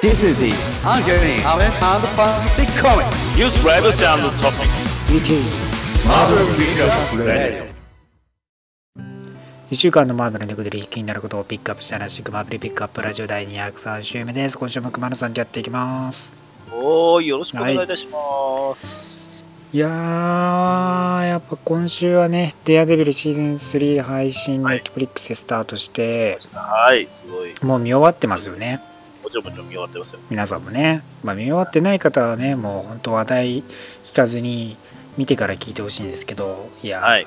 This is the ongoing Harvest and Fantastic Comics. News, reviews, and topics. Meeting Marvel Pickup Radio. 1週間のマーベルのことで気になることをピックアップしたらしくマーベルピックアップラジオ第203週目です。今週も熊野さんとやっていきます。おーい、よろしくお願いいたします。いやー、やっぱ今週はね、デアデビルシーズン3配信、はいネットフリックスでスタートして、はい、すごい。もう見終わってますよね。もちろんもちろん見終わってますよ。皆さんもね。まあ、見終わってない方はね、もう本当話題聞かずに見てから聞いてほしいんですけど、いやー、はい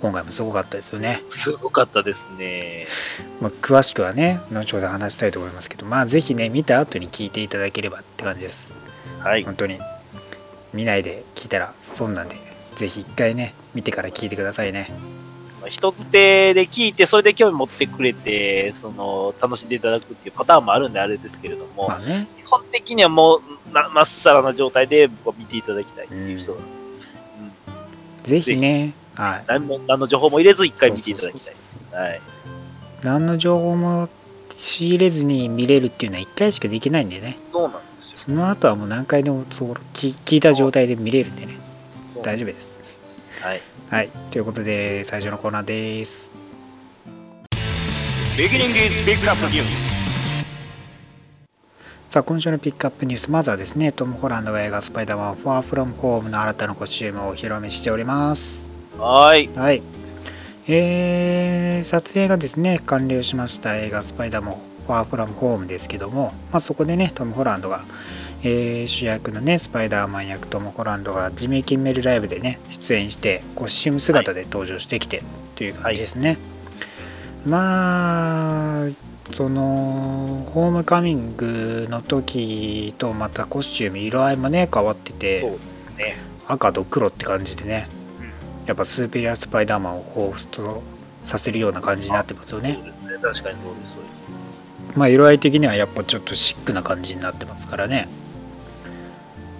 今回もすごかったですよね。すごかったですね。まあ、詳しくはね、後ほど話したいと思いますけど、まあ、ぜひね、見た後に聞いていただければって感じです。はい。本当に、見ないで聞いたら損なんで、ぜひ一回ね、見てから聞いてくださいね。まあ一つ手で聞いて、それで興味持ってくれて、その、楽しんでいただくっていうパターンもあるんであれですけれども、まあね、基本的にはもう、なまっさらな状態で僕は見ていただきたいっていう人が、うんぜひね、はい。何も、何の情報も入れず一回見ていただきたい。はい。何の情報も仕入れずに見れるっていうのは一回しかできないんでね。そうなんですよ。その後はもう何回でもそう聞聞いた状態で見れるんでね。大丈夫です。はい。はい。ということで、最初のコーナーです。さあ、今週のピックアップニュース、まずはですね、トム・ホランドが映画スパイダーマンファーフロムホームの新たなコスチュームをお披露目しております。はい。はい。えー、撮影がですね、完了しました映画スパイダーマンファーフロムホームですけども、まあ、そこでね、トム・ホランドが、えー主役のね、スパイダーマン役トム・ホランドがジミー・キンメルライブでね、出演して、コスチューム姿で登場してきてという感じですね。まあ、その、ホームカミングの時とまたコスチューム、色合いもね、変わってて、ね。赤と黒って感じでね、やっぱスーペリアスパイダーマンを彷彿とさせるような感じになってますよねそう。ですね。確かにそうです、そうです。まあ色合い的にはやっぱちょっとシックな感じになってますからね。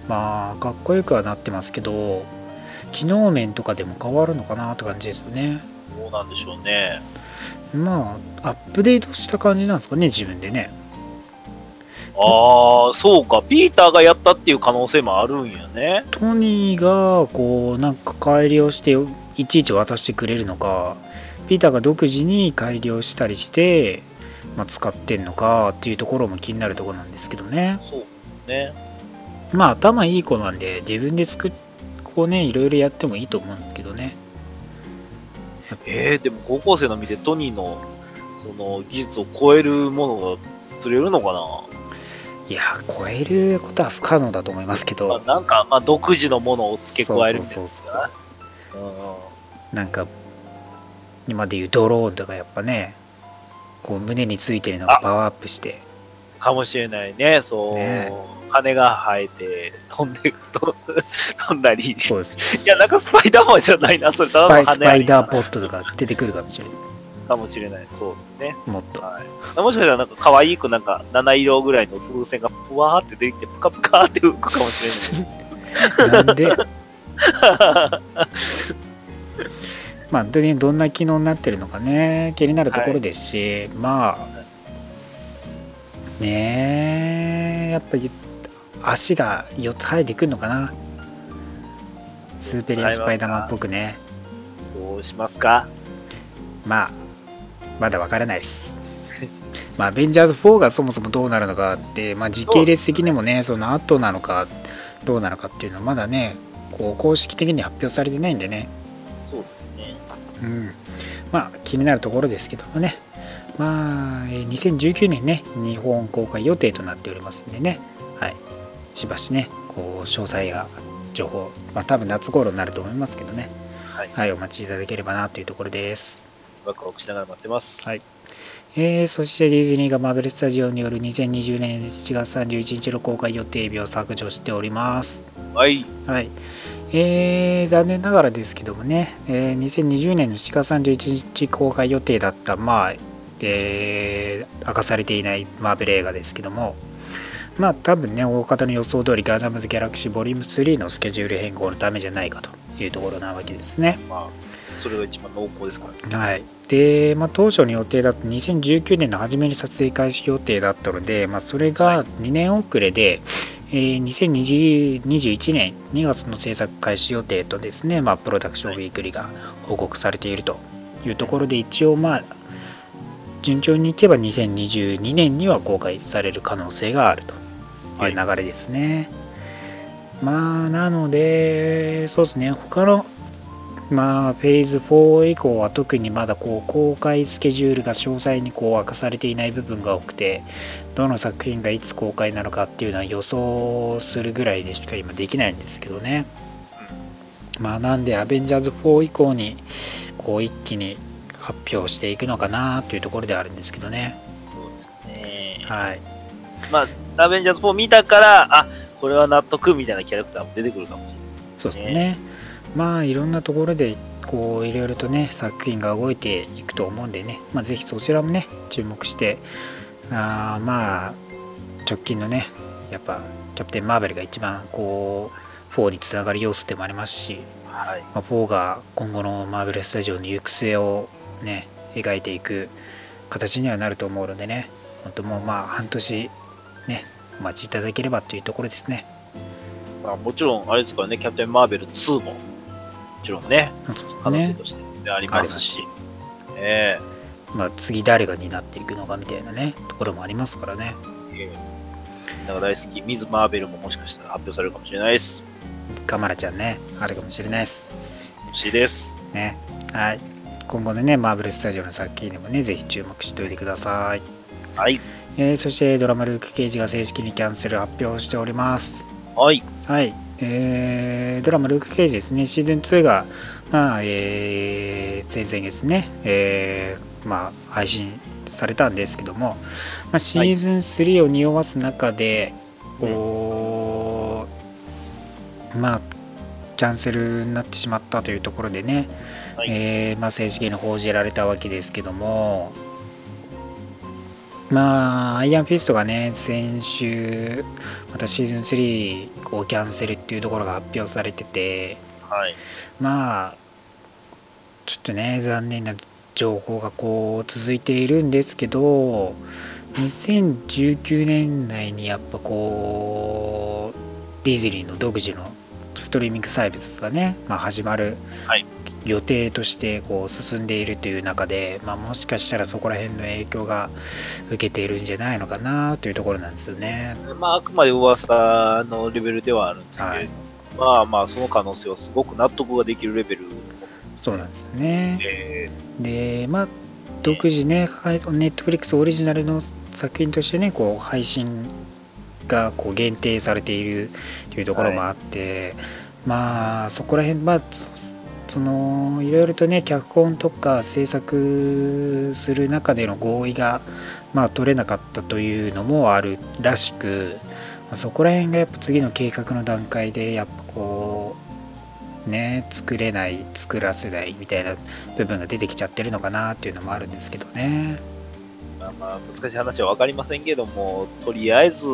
まあかっこよくはなってますけど、機能面とかでも変わるのかなって感じですよね。どうなんでしょうね。まあアップデートした感じなんですかね、自分でね。ああ、そうか。ピーターがやったっていう可能性もあるんやね。トニーがこうなんか改良していちいち渡してくれるのか、ピーターが独自に改良したりして、まあ、使ってんのかっていうところも気になるところなんですけどね。そうね。まあ頭いい子なんで自分で作っこうねいろいろやってもいいと思うんですけどね。えー、でも高校生の見てトニーのその技術を超えるものが作れるのかな？いや超えることは不可能だと思いますけまあ、ど、なんか、まあ、独自のものを付け加えるみたいな。なんか今でいうドローンとかやっぱねこう胸についてるのがパワーアップしてかもしれないね。そう。ね羽が生えて飛んでと 飛んだり。そうですいや、なんかスパイダーマンじゃないな。それスただパイスパの羽イダーポットとか出てくるかもしれないかもしれない。そうですね。もっとはい。もしかしたらなんか可愛くなんか七色ぐらいの風船がふわーって出てきて、ぷかぷかって浮くかもしれない。なんで？まあでどんな機能になってるのかね気になるところですし、まあねえ。やっぱり足が4つ生えてくるのかな。スーペリアスパイダーマンっぽくね。どうしますか？まあまだわからないです。まあアベンジャーズ4がそもそもどうなるのかって、まあ、時系列的にもね。その後なのかどうなのかっていうのはまだねこう公式的に発表されてないんでね。そうですね。うん、まあ気になるところですけどもね、まあ、えー2019年ね、日本公開予定となっておりますんでね、はい、しばしね、こう詳細や情報、まあ多分夏頃になると思いますけどね、はい。はい、お待ちいただければなというところです。ワクワクしながら待ってます。はいえーそしてディズニーがマーベルスタジオによる2020年7月31日の公開予定日を削除しております。はい。はい。えー残念ながらですけどもね、えー2020年の7月31日公開予定だった、まあ、えー明かされていないマーベル映画ですけども、まあ多分ね、大方の予想通りガンダムズ・ギャラクシーボリューム3のスケジュール変更のためじゃないかというところなわけですね。まあ、それが一番濃厚ですから、はい。で、まあ、当初の予定だと2019年の初めに撮影開始予定だったので、まあ、それが2年遅れで、えー2021年2月の制作開始予定とですね、まあ、プロダクションウィークリーが報告されているというところで、一応、まあ、順調にいけば2022年には公開される可能性があるという流れですね。まあ、なので、そうですね、他のまあ、フェーズ4以降は特にまだこう公開スケジュールが詳細にこう明かされていない部分が多くて、どの作品がいつ公開なのかっていうのは予想するぐらいでしか今できないんですけどね。まあ、なんで、アベンジャーズ4以降にこう一気に発表していくのかなというところではあるんですけどね。そうですね。はい。まあ、アベンジャーズ4見たから、あこれは納得みたいなキャラクターも出てくるかもしれない。そうですね。まあいろんなところでこういろいろとね作品が動いていくと思うんでね、まあ、ぜひそちらもね注目してあーまあ直近のねやっぱキャプテン・マーベルが一番こう4につながる要素でもありますし、はい。まあ、4が今後のマーベルスタジオの行く末をね描いていく形にはなると思うのでね。本当もうまあ半年ねお待ちいただければというところですね。まあ、もちろん、あれですからね、キャプテン・マーベル2も、もちろんね、可能性ね。としてありますし、えまあ、次誰が担っていくのかみたいなねところもありますからね。ええ。えみんなが大好き、ミズ・マーベルももしかしたら発表されるかもしれないです。カマラちゃんねあるかもしれないです。欲しいです。ね。はい今後のねマーベルスタジオの作品にもねぜひ注目しておいてください、はい。えーそしてドラマルーク・ケイジが正式にキャンセル発表しております。はい。はい、えードラマルーク・ケイジですね。シーズン2が、まあえー前々月ね、えーまあ、配信されたんですけども、まあ、シーズン3を匂わす中で、こうまあ、キャンセルになってしまったというところでね、はい。えーまあ、正式に報じられたわけですけども、まあ、アイアンフィストがね、先週、またシーズン3をキャンセルっていうところが発表されてて、はい。まあ、ちょっとね、残念な情報がこう続いているんですけど、2019年内にやっぱこう、ディズニーの独自のストリーミングサービスがね、まあ、始まるはい。予定としてこう進んでいるという中で、まあ、もしかしたらそこら辺の影響が受けているんじゃないのかなというところなんですよね。まあ、あくまで噂のレベルではあるんですけど、はいまあまあ、その可能性はすごく納得ができるレベルのそうなんですよね。えで、まあ、独自ね、ネットフリックスオリジナルの作品としてね、こう配信がこう限定されているというところもあって、まあ、そこら辺、まあ、そのいろいろとね、脚本とか制作する中での合意が、まあ、取れなかったというのもあるらしく、まあそこら辺がやっぱ次の計画の段階で、やっぱこう、ね、作れない、作らせないみたいな部分が出てきちゃってるのかなっていうのもあるんですけどね。まあまあ、難しい話は分かりませんけども、とりあえず、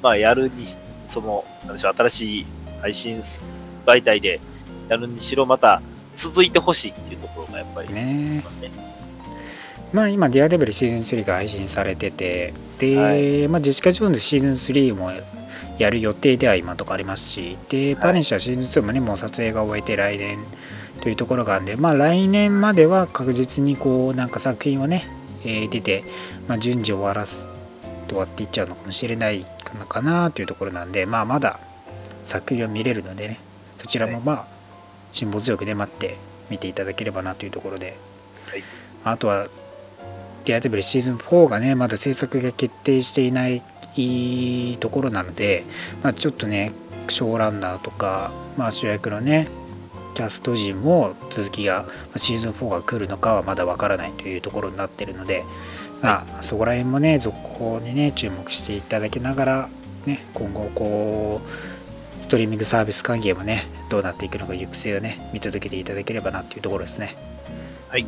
まあ、やるに、その、新しい配信媒体でやるにしろ、また続いてほしいっていうところがやっぱり、ねまあ今、ディアデブルシーズン3が配信されてて、で、はい。まあ、ジェシカ・ジョーンズシーズン3もやる予定では今のところありますし、で、パレンシャシーズン2もね、もう撮影が終えて来年というところがあるんで、まあ来年までは確実にこう、なんか作品をね、えー出て、まあ、順次終わらす、終わっていっちゃうのかもしれないのかなというところなんで、まあまだ作品を見れるのでね、そちらもまあ、辛抱強くね、待って見ていただければなというところで、はい。あとは、ディアデブルシーズン4がね、まだ制作が決定していないところなので、まあ、ちょっとね、ショーランナーとか、まあ、主役のね、キャスト陣も続きが、まあシーズン4が来るのかはまだわからないというところになっているので、まあ、そこら辺もね、続報にね、注目していただきながら、ね、今後、こう、ストリーミングサービス関係もね、どうなっていくのか、行く末をね、見届けていただければなというところですね。はい。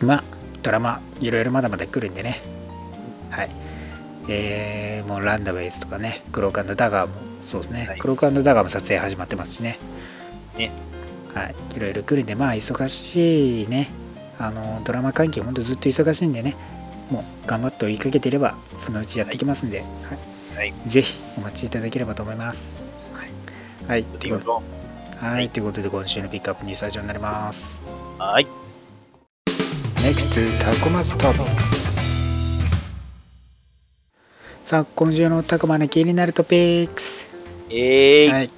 まあ、ドラマ、いろいろまだまだ来るんでね。はい。えー、もうランダムエースとかね、クロークダガーも、そうですね、はいクロークダガーも撮影始まってますしね。ね。はい、いろいろ来るんで、まあ、忙しいね、あの、ドラマ関係、ほんとずっと忙しいんでね、もう頑張って追いかけてれば、そのうちやってきますんで、はいはい。ぜひお待ちいただければと思います。はい、ということははい、ということで今週のピックアップニュースは以上になります。い。NEXT タコマストピックスさあ、今週のタコマの気になるトピックス。えーい。はい、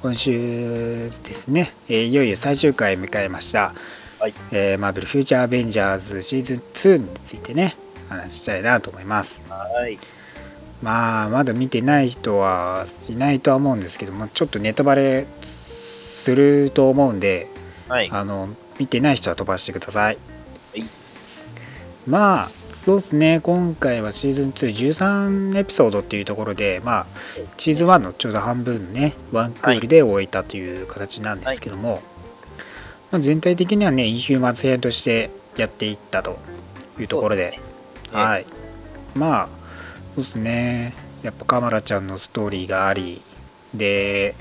今週ですね、えーいよいよ最終回を迎えました、はい。えーマーベルフューチャーアベンジャーズシーズン2についてね、話したいなと思います。はい。まあ、まだ見てない人はいないとは思うんですけども、ちょっとネタバレすると思うんで、はい。あの見てない人は飛ばしてください。はいまあ、そうですね、今回はシーズン2、13エピソードっていうところで、まあ、シーズン1のちょうど半分ね、ワンクールで終えたという形なんですけども、まあ、全体的にはね、インヒューマンズ編としてやっていったというところで、ねはい。まあ、そうですね、やっぱカマラちゃんのストーリーがあり、で、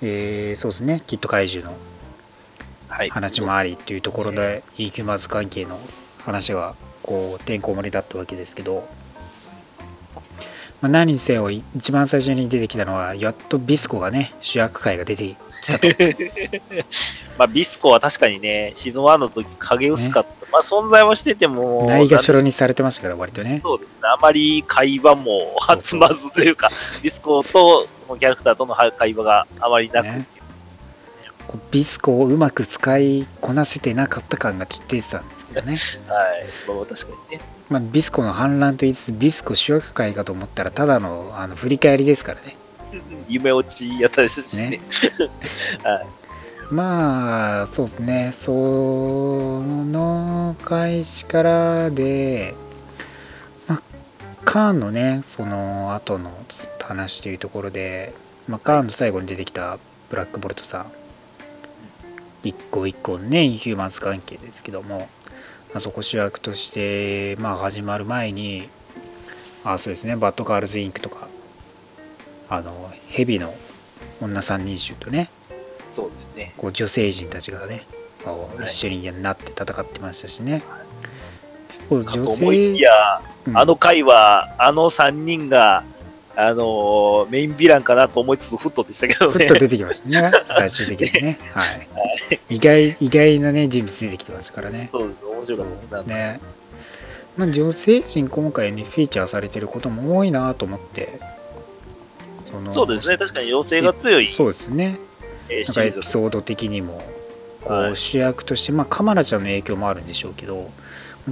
えーそうですね、キット怪獣のはい。話もありっていうところで、インヒューマンズ関係の話がこうてんこ盛りだったわけですけど、まあ、何にせよ一番最初に出てきたのはやっとビスコがね主役会が出てきたと まあ、ビスコは確かにね、シーズン1の時影薄かった。まあ、存在はしてても、ないがしろにされてましたから割とねそうですね。あまり会話も集まずというか、ビスコとそのキャラクターとの会話があまりなく、ねビスコをうまく使いこなせてなかった感がちょっと出てたんですけどね、はい。まあ、確かにね。まあ、ビスコの反乱と言いつつビスコ主役会かと思ったらただのあの振り返りですからね 夢落ちやったですしね。ね はい。まあ、そうですね、その開始からで、まあ、カーンのね、その後の話というところで、まあ、カーンの最後に出てきたブラックボルトさん、一個一個のね、インヒューマンズ関係ですけども、あそこ主役として、まあ、始まる前に、あそうですね、バッドガールズインクとか、あの、ヘビの女3人衆とね、そうですね。こう女性陣たちがね、こうはい一緒になって戦ってましたしね。こうかと女思いき性、や、うんあの回は、あの3人が、あのーメインヴィランかなと思いつつ、フットでしたけどね。ふっと出てきましたね、最終的にね。はい。意外、意外なね、人物出てきてましたからね。そうです。面白かったです。ね。まあ、女性陣今回ね、フィーチャーされてることも多いなと思って。そのそうですね。確かに妖精が強い、そうですね。なんかエピソード的にも、こはいう主役として、まあ、カマラちゃんの影響もあるんでしょうけど、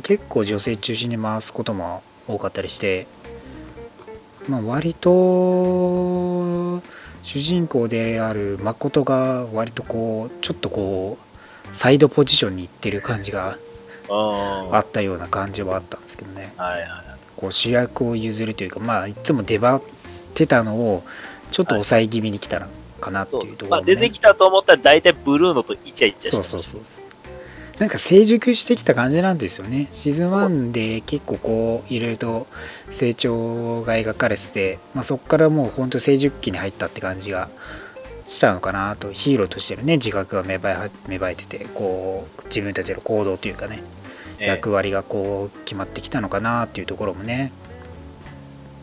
結構女性中心に回すことも多かったりして、まあ、割と主人公である誠が割とこうちょっとこうサイドポジションに行ってる感じがうん。あったような感じはあったんですけどねはいはい。こう主役を譲るというかまあいつも出張ってたのをちょっと抑え気味に来たのかなっていうとこまあ、ろもね、出てきたと思ったら、大体ブルーノとイチャイチャしてそうそうそうそう。なんか成熟してきた感じなんですよね。シーズン1で結構こういろいろと成長が描かれてて、まあ、そこからもう本当成熟期に入ったって感じがしたのかなと。ヒーローとしてのね自覚が芽生えは芽生えててこう自分たちの行動というかねええ。役割がこう決まってきたのかなっていうところもね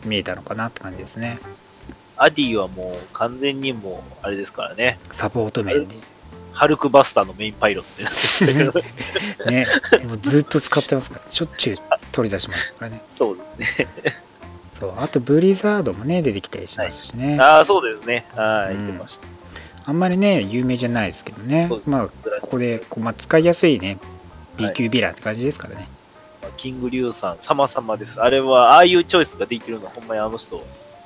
見えたのかなって感じですね。アディはもう完全にもう、あれですからね。サポート面でハルクバスターのメインパイロットになって ね。もうずっと使ってますから。しょっちゅう取り出しますからね。そうですね。そう。あとブリザードもね出てきたりしましたしね、ああ、そうですね。はい、うん。言ってました。あんまりね有名じゃないですけどね。まあここでこう、まあ、使いやすいね。B 級ヴィランって感じですからね、まあキングリュウさん、様々です。あれは、ああいうチョイスができるのは、ほんまにあの人、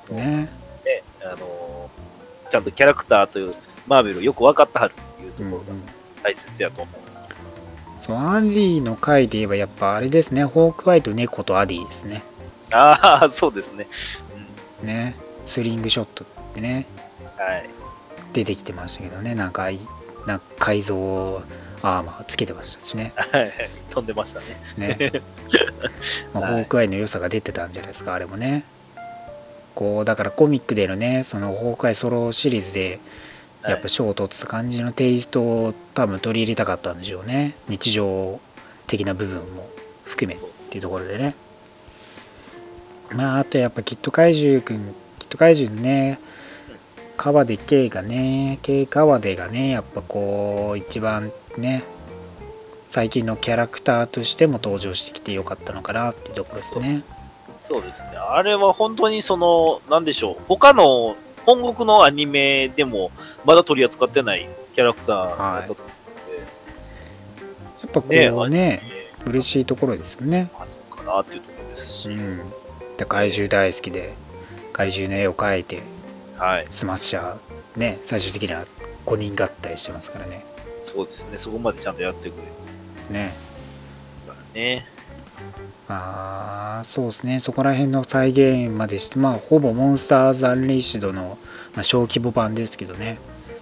ね、ねあのーちゃんとキャラクターという、マーベルをよく分かってはるっていうとうんうん。ころが大切やと思う。そうアディの回で言えばやっぱあれですね。ホークアイと猫とアディですね。ああ、そうですね。ね。スリングショットってね。うん、はい。出てきてましたけどね。なんかいなんか改造アーマーつけてましたしね。はい飛んでましたね。ね、まあはい。ホークアイの良さが出てたんじゃないですかあれもね。こうだからコミックでのねそのホークアイソロシリーズでやっぱ衝突感じのテイストを多分取り入れたかったんでしょうね。日常的な部分も含めっていうところでね。まああとやっぱキット怪獣くんキット怪獣のね川出圭がね圭川出がねやっぱこう一番ね。最近のキャラクターとしても登場してきてよかったのかなっていうところですね。そうですね。あれは本当にその、なんでしょう。他の本国のアニメでもまだ取り扱ってないキャラクターだったと思やっぱこうので、うねアニメ。嬉しいところですよね。かなっていうところですし、うん。で怪獣大好きで怪獣の絵を描いてはい。スマッシャーね最終的には5人合体してますからねそうですね。そこまでちゃんとやってくれるね。からね。あーそうですね。そこら辺の再現までしてまあほぼモンスターズ・アンリッシュドの、まあ、小規模版ですけどね。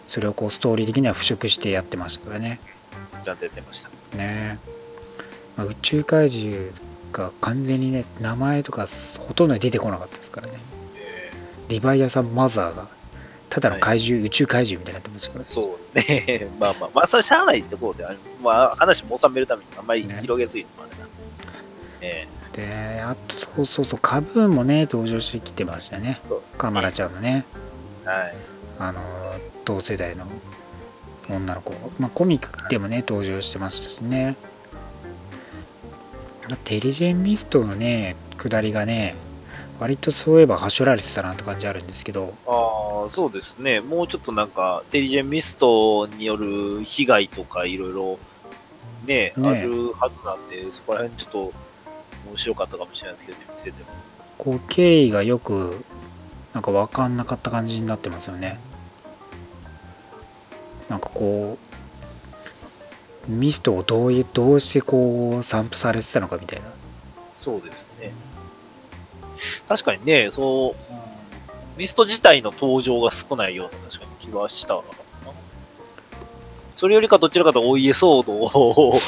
それをこうストーリー的には払拭してやってましたからね。ちゃんとやってました。ね。まあ宇宙怪獣が完全にね名前とかほとんど出てこなかったですからね。えリヴァイアさんマザーがただの怪獣、宇宙怪獣みたいになってましたからーそうね。まあまあ、まあ、それしゃあないってことで、まあ、話も収めるためにあんまりね。広げすぎてもあれな。えであとそうそうそうカブーンもね登場してきてましたね。カマラちゃんのね。ーはい。あの同世代の女の子、まあ、コミックでもね登場してましたしね。テリジェンミストのね下りがね割とそういえばはしょられてたなって感じあるんですけどああ、そうですね。もうちょっとなんか、テリジェンミストによる被害とかいろいろ、ね、ねあるはずなんで、そこら辺ちょっと面白かったかもしれないですけど、ね、見てても。こう経緯がよくなんか分かんなかった感じになってますよねなんかこうミストをどういうどうしてこう散布されてたのかみたいなそうですね。確かにね、そう、ミスト自体の登場が少ないような確かに気はしたな。それよりかどちらかというとお家騒動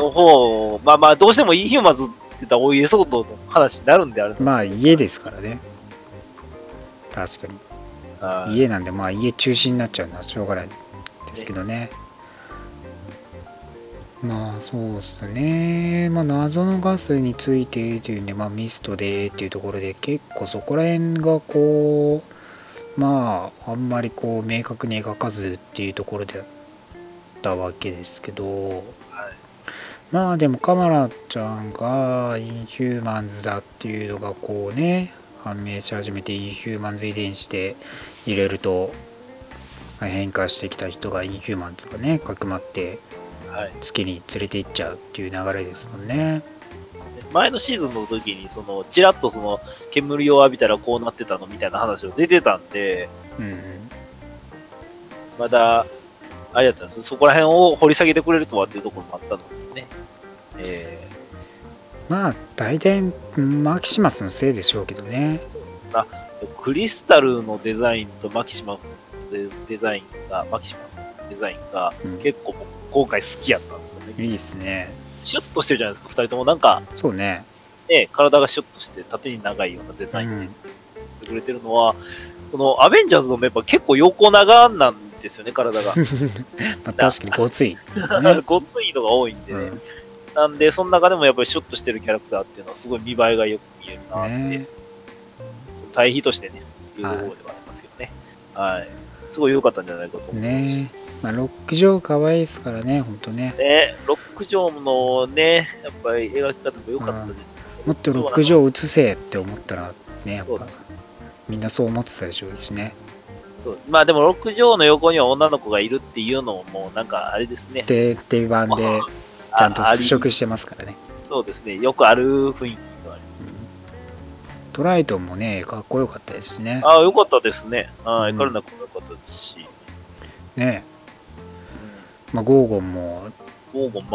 の方、まあまあどうしてもインヒューマンズって言ったらお家騒動の話になるんであるまあ家ですからね。確かに。はい。家なんでまあ家中心になっちゃうのはしょうがないですけどねまあそうですねまあ謎のガスについてというんでまあミストでっていうところで結構そこら辺がこうまああんまりこう明確に描かずっていうところだったわけですけどはいまあでもカマラちゃんがインヒューマンズだっていうのがこうね判明し始めてインヒューマンズ遺伝子で入れるとまあ変化してきた人がインヒューマンズがねかくまってはい。月に連れて行っちゃうっていう流れですもんね。前のシーズンの時に、その、ちらっとその、煙を浴びたらこうなってたのみたいな話を出てたんで、うんうん。まだ、あれだったんです。そこら辺を掘り下げてくれるとはっていうところもあったのでね。えまあ大体マキシマスのせいでしょうけどね。ー、あ、クリスタルのデザインとマキシマスのデザインが、マキシマスのデザインがうん。結構僕今回好きやったんですよね。いいですねシュッとしてるじゃないですか、二人とも。なんか、そうねね、体がシュッとして縦に長いようなデうザインんしてくれてるのは、その、アベンジャーズのメンバー結構横長なんですよね、体が。まあ確かにごつい、ね ごついのが多いんでね。うんなんで、その中でもやっぱりシュッとしてるキャラクターっていうのはすごい見栄えがよく見えるなって、ね対比としてね、いうところではありますけどね。はい。すごい良かったんじゃないかと思います。ねまあロック上可愛いですからねほんとね。ね、ロック上のね、やっぱり描き方も良かったです、ねもっとロック上映せって思ったらねやっぱみんなそう思ってたでしょうしねそう。まあでも、ロック上の横には女の子がいるっていうのも、もうなんかあれですね。で定番であちゃんと払拭してますからね、そうですね。よくある雰囲気がありうん。トライトンもねかっこよかったですしね。ああ、良かったですね。はい。うん。カルナ君も良かったですし。ねまあ、ゴーゴンも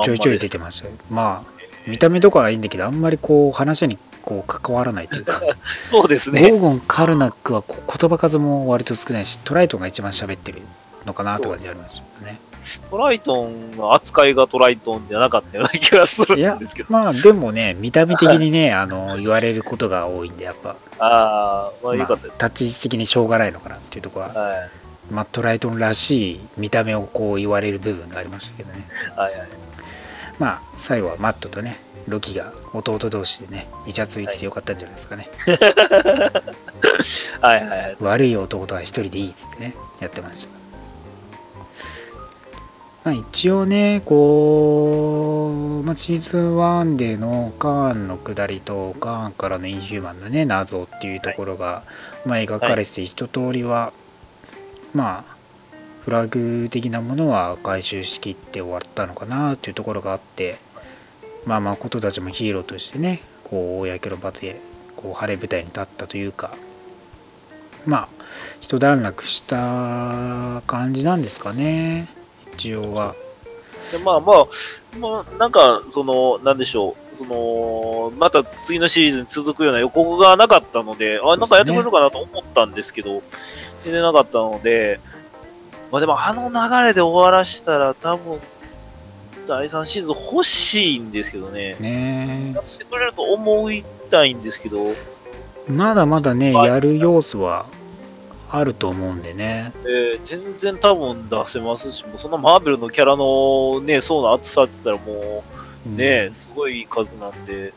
ちょいちょい出てましたよまあ見た目とかはいいんだけどあんまりこう話にこう関わらないというか そうですゴね。ーゴン、カルナックは言葉数も割と少ないしトライトンが一番喋ってるのかなって感じがありましたねトライトンの扱いがトライトンじゃなかったような気がするんですけど。まあでもね見た目的にね あの言われることが多いんでやっぱああ、まあまあ良かったです。立ち位置的にしょうがないのかなっていうところははい。マット・ライトンらしい見た目をこう言われる部分がありましたけどね。はいはい。まあ、最後はマットとね、ロキが弟同士でね、イチャついててよかったんじゃないですかね。はいはいはい。悪い男とは一人でいいってね、やってました。まあ、一応ね、こう、まあ、シーズン1でのカーンの下りと、カーンからのインヒューマンのね、謎っていうところが、まあ、描かれてて、一通りは、まあ、フラグ的なものは回収しきって終わったのかなっていうところがあって、まあ、誠たちもヒーローとしてね、こう、公の場で、こう、晴れ舞台に立ったというか、まあ、一段落した感じなんですかね、一応は。でまあまあ、まあ、なんか、その、なんでしょう、その、また次のシーズンに続くような予告がなかったので、あ、なんかやってくれるかなと思ったんですけど、全然なかったので、まあでもあの流れで終わらしたら多分、第3シーズン欲しいんですけどね。ねやってくれると思いたいんですけど、まだまだね、はいやる要素はあると思うんでね。えー全然多分出せますし、もうそんなマーベルのキャラのね、層の厚さって言ったらもう、うんね、すごい数なんで、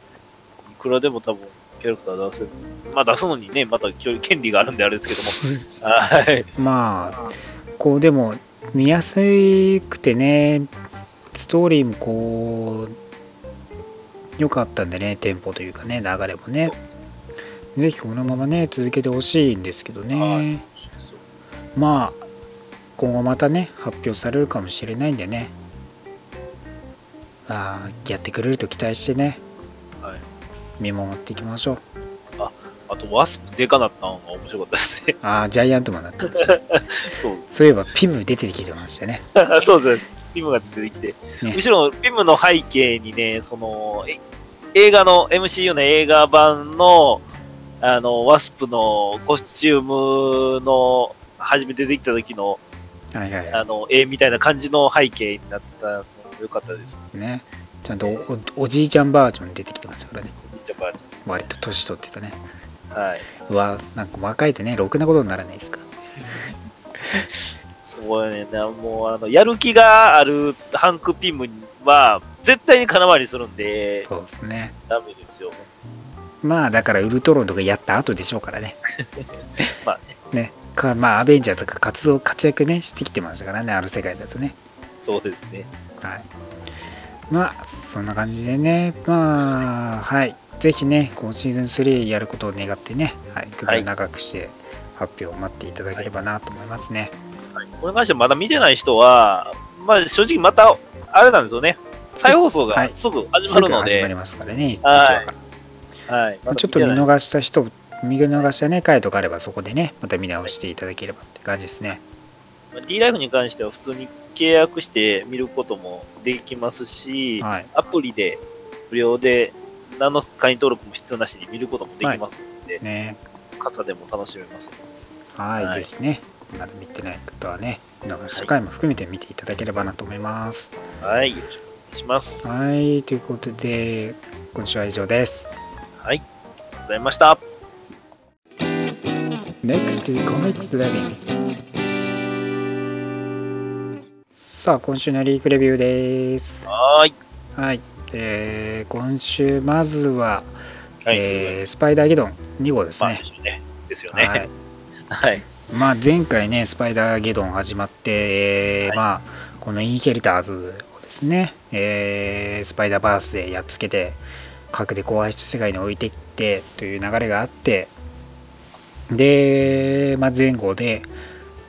いくらでも多分キャラクター出せる。まあ出すのにね、また権利があるんであれですけども。はい。まあ、こうでも、見やすくてね、ストーリーもこう、良かったんでね、テンポというかね、流れもね。ぜひこのままね、続けてほしいんですけどね。はいまあ、今後またね、発表されるかもしれないんでね。ああ、やってくれると期待してね、はい。見守っていきましょう。あと、ワスプでかなったのが面白かったですね。ああ、ジャイアントマンだったんですよ。そう。そういえば、ピム出てきてましたね。そうです。ピムが出てきて。ねむしろ、ピムの背景にね、その、え映画の、MCU の映画版の、あの、ワスプのコスチュームの、初めて出てきた時の、はいはいはあの、絵みたいな感じの背景になったのも良かったです。い。ね。ちゃんとおおじいちゃんバージョン出てきてましたからね。ジャパン割と年取ってたね。はい。うわ、なんか若いとね、ろくなことにならないですか？そうやねんな、もう、あの、やる気があるハンク・ピムは、絶対に空回りするんで、そうですね。ダメですよ。まあ、だからウルトロンとかやった後でしょうからね。まあね、ね。かまあ、アベンジャーとか活動、活躍ね、してきてましたからね、ある世界だとね。そうですね。はい。まあ、そんな感じでね、まあ、はい。ぜひね、こうシーズン3やることを願ってね、はい、首を長くして発表を待っていただければなと思いますね。はい、これに関してはまだ見てない人は、まあ正直また、あれなんですよね。再放送はいがすぐ始まるので、すぐ始まりますからね、一はいはい。まあちょっと見逃した人、見逃したね、回とかあればそこでね、また見直していただければって感じですね。D ライフに関しては普通に契約して見ることもできますし、はい。アプリで無料で何の会員登録も必要なしに見ることもできますので、ね。傘でも楽しめます。はい、はいぜひね、まだ見てない方はね、見逃した回も含めて見ていただければなと思います。はい。よろしくお願いします。はい、ということで、今週は以上です。はい。ありがとうございました。NEXT Comics Living さあ、今週のリークレビューです。はーい。はい。えー今週、まずは、はい。えースパイダーゲドン2号ですまあ、ね。ははいい。はい。まあ、前回ね、スパイダーゲドン始まって、えーはいまあ、このインヘリターズをですね、えースパイダーバースでやっつけて、核で壊して世界に置いてきてという流れがあって、で、まあ、前後で、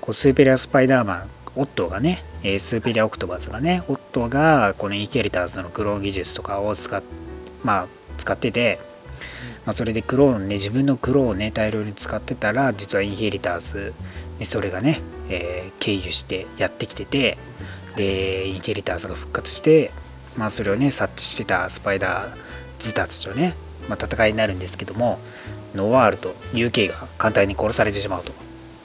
こうスーペリアスパイダーマン、オットーがね、えースーペリアオクトバスがね、オットーがこのインヘリターズのクローン技術とかを使っ,、まあ、使ってて、まあ、それでクローンね、自分のクローンをね、大量に使ってたら、実はインヘリターズにそれがね、えー経由してやってきてて、で、インヘリターズが復活して、まあ、それをね、察知してたスパイダーズたちとね、まあ、戦いになるんですけども、ノワールと UK が簡単に殺されてしまうと。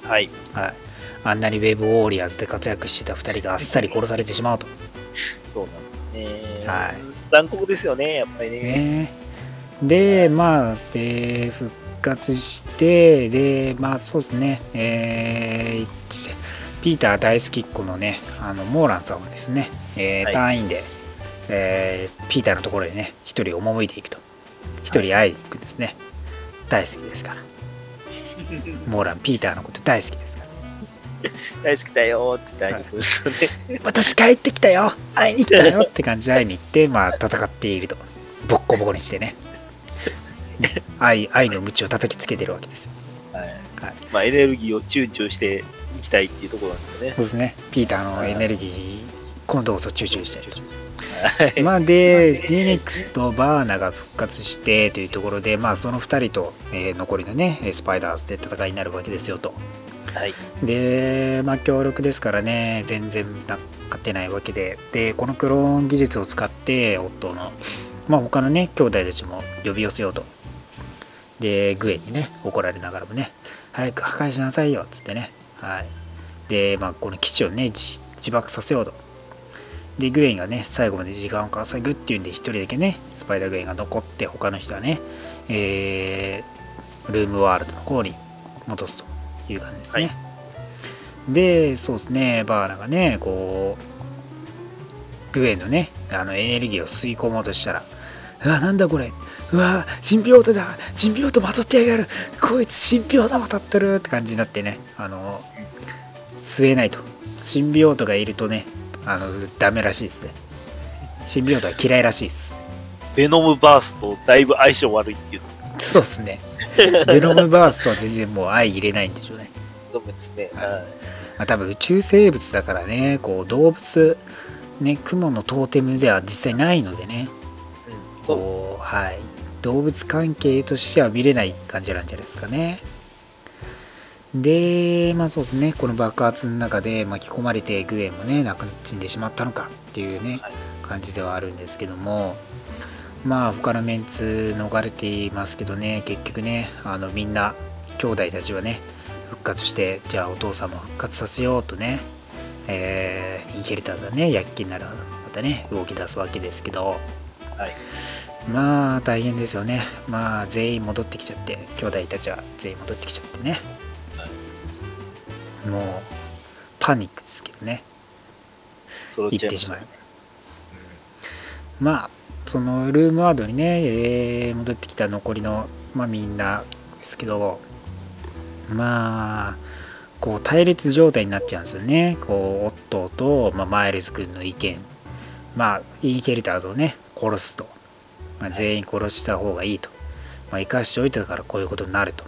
はい。はい。あんなにウェーブウォーリアーズで活躍してた2人があっさり殺されてしまうと。そうなんですね。はい。残酷ですよね、やっぱりね。ねで、まあ、で、復活して、で、まあ、そうですね、えー、ピーター大好きっ子のね、あのモーランさんはですね、えーはい隊員で、えーピーターのところにね、一人赴いていくと。一人会いに行くんですね。大好きですから。モーラン、ピーターのこと大好きです。大好きだよーって言って会いに行くんですよね。私帰ってきたよ会いに来たよって感じで会いに行って、まあ、戦っていると。ボッコボコにしてね。ね 愛愛の鞭を叩きつけてるわけですよ。はい。はいまあ、エネルギーをチューチューしていきたいっていうところなんですよねそう。ですね。ピーターのエネルギー、今度こそチューチューしてる。はい。まあ、で、ジェネックスとバーナが復活してというところで、まあ、その2人と、えー残りのね、スパイダースで戦いになるわけですよと。はい。で、まあ、強力ですからね、全然勝てないわけで、で、このクローン技術を使って、夫の、まあ、他のね、兄弟たちも呼び寄せようと。で、グエンにね、怒られながらもね、早く破壊しなさいよっ、つってね。はい。で、まあ、この基地をね、自爆させようと。で、グエンがね、最後まで時間を稼ぐっていうんで、一人だけね、スパイダーグエンが残って、他の人はね、えー、ルームワールドの方に戻すという感じですね。はいで、そうですね、バーナがね、こう、グエンのね、あのエネルギーを吸い込もうとしたら、うわ、なんだこれ、うわ、神病とだ、神病とまとってやがる、こいつ神病とまとってるって感じになってね、あの、吸えないと。神病とがいるとね、あの、ダメらしいですね。神病とは嫌いらしいです。ベノムバースとだいぶ相性悪いっていうそうですね。ベノムバースとは全然もう相入れないんでしょうね。ところですね。はいはい。まあ、多分宇宙生物だからね、こう動物、ね、雲のトーテムでは実際ないのでね、うんこうはい、動物関係としては見れない感じなんじゃないですかね。で、まあそうですね、この爆発の中で巻き込まれてグエンもね、亡く死んでしまったのかっていうね、はい感じではあるんですけども、まあ他のメンツ逃れていますけどね、結局ね、あのみんな、兄弟たちはね、復活して、じゃあお父さんも復活させようとね、えーインヘリターがね、躍起になる、またね、動き出すわけですけど、はい。まあ大変ですよね。まあ全員戻ってきちゃって、兄弟たちは全員戻ってきちゃってね。もうパニックですけどね。行ってしまうちゃいましたね。。まあ、そのルームワードにね、えー戻ってきた残りの、まあ、みんなですけど、まあ、こう対立状態になっちゃうんですよね。こう、オットーと、まあ、マイルズ君の意見。まあ、インヘリターズをね、殺すと。まあ、全員殺した方がいいと。まあ、生かしておいたからこういうことになると。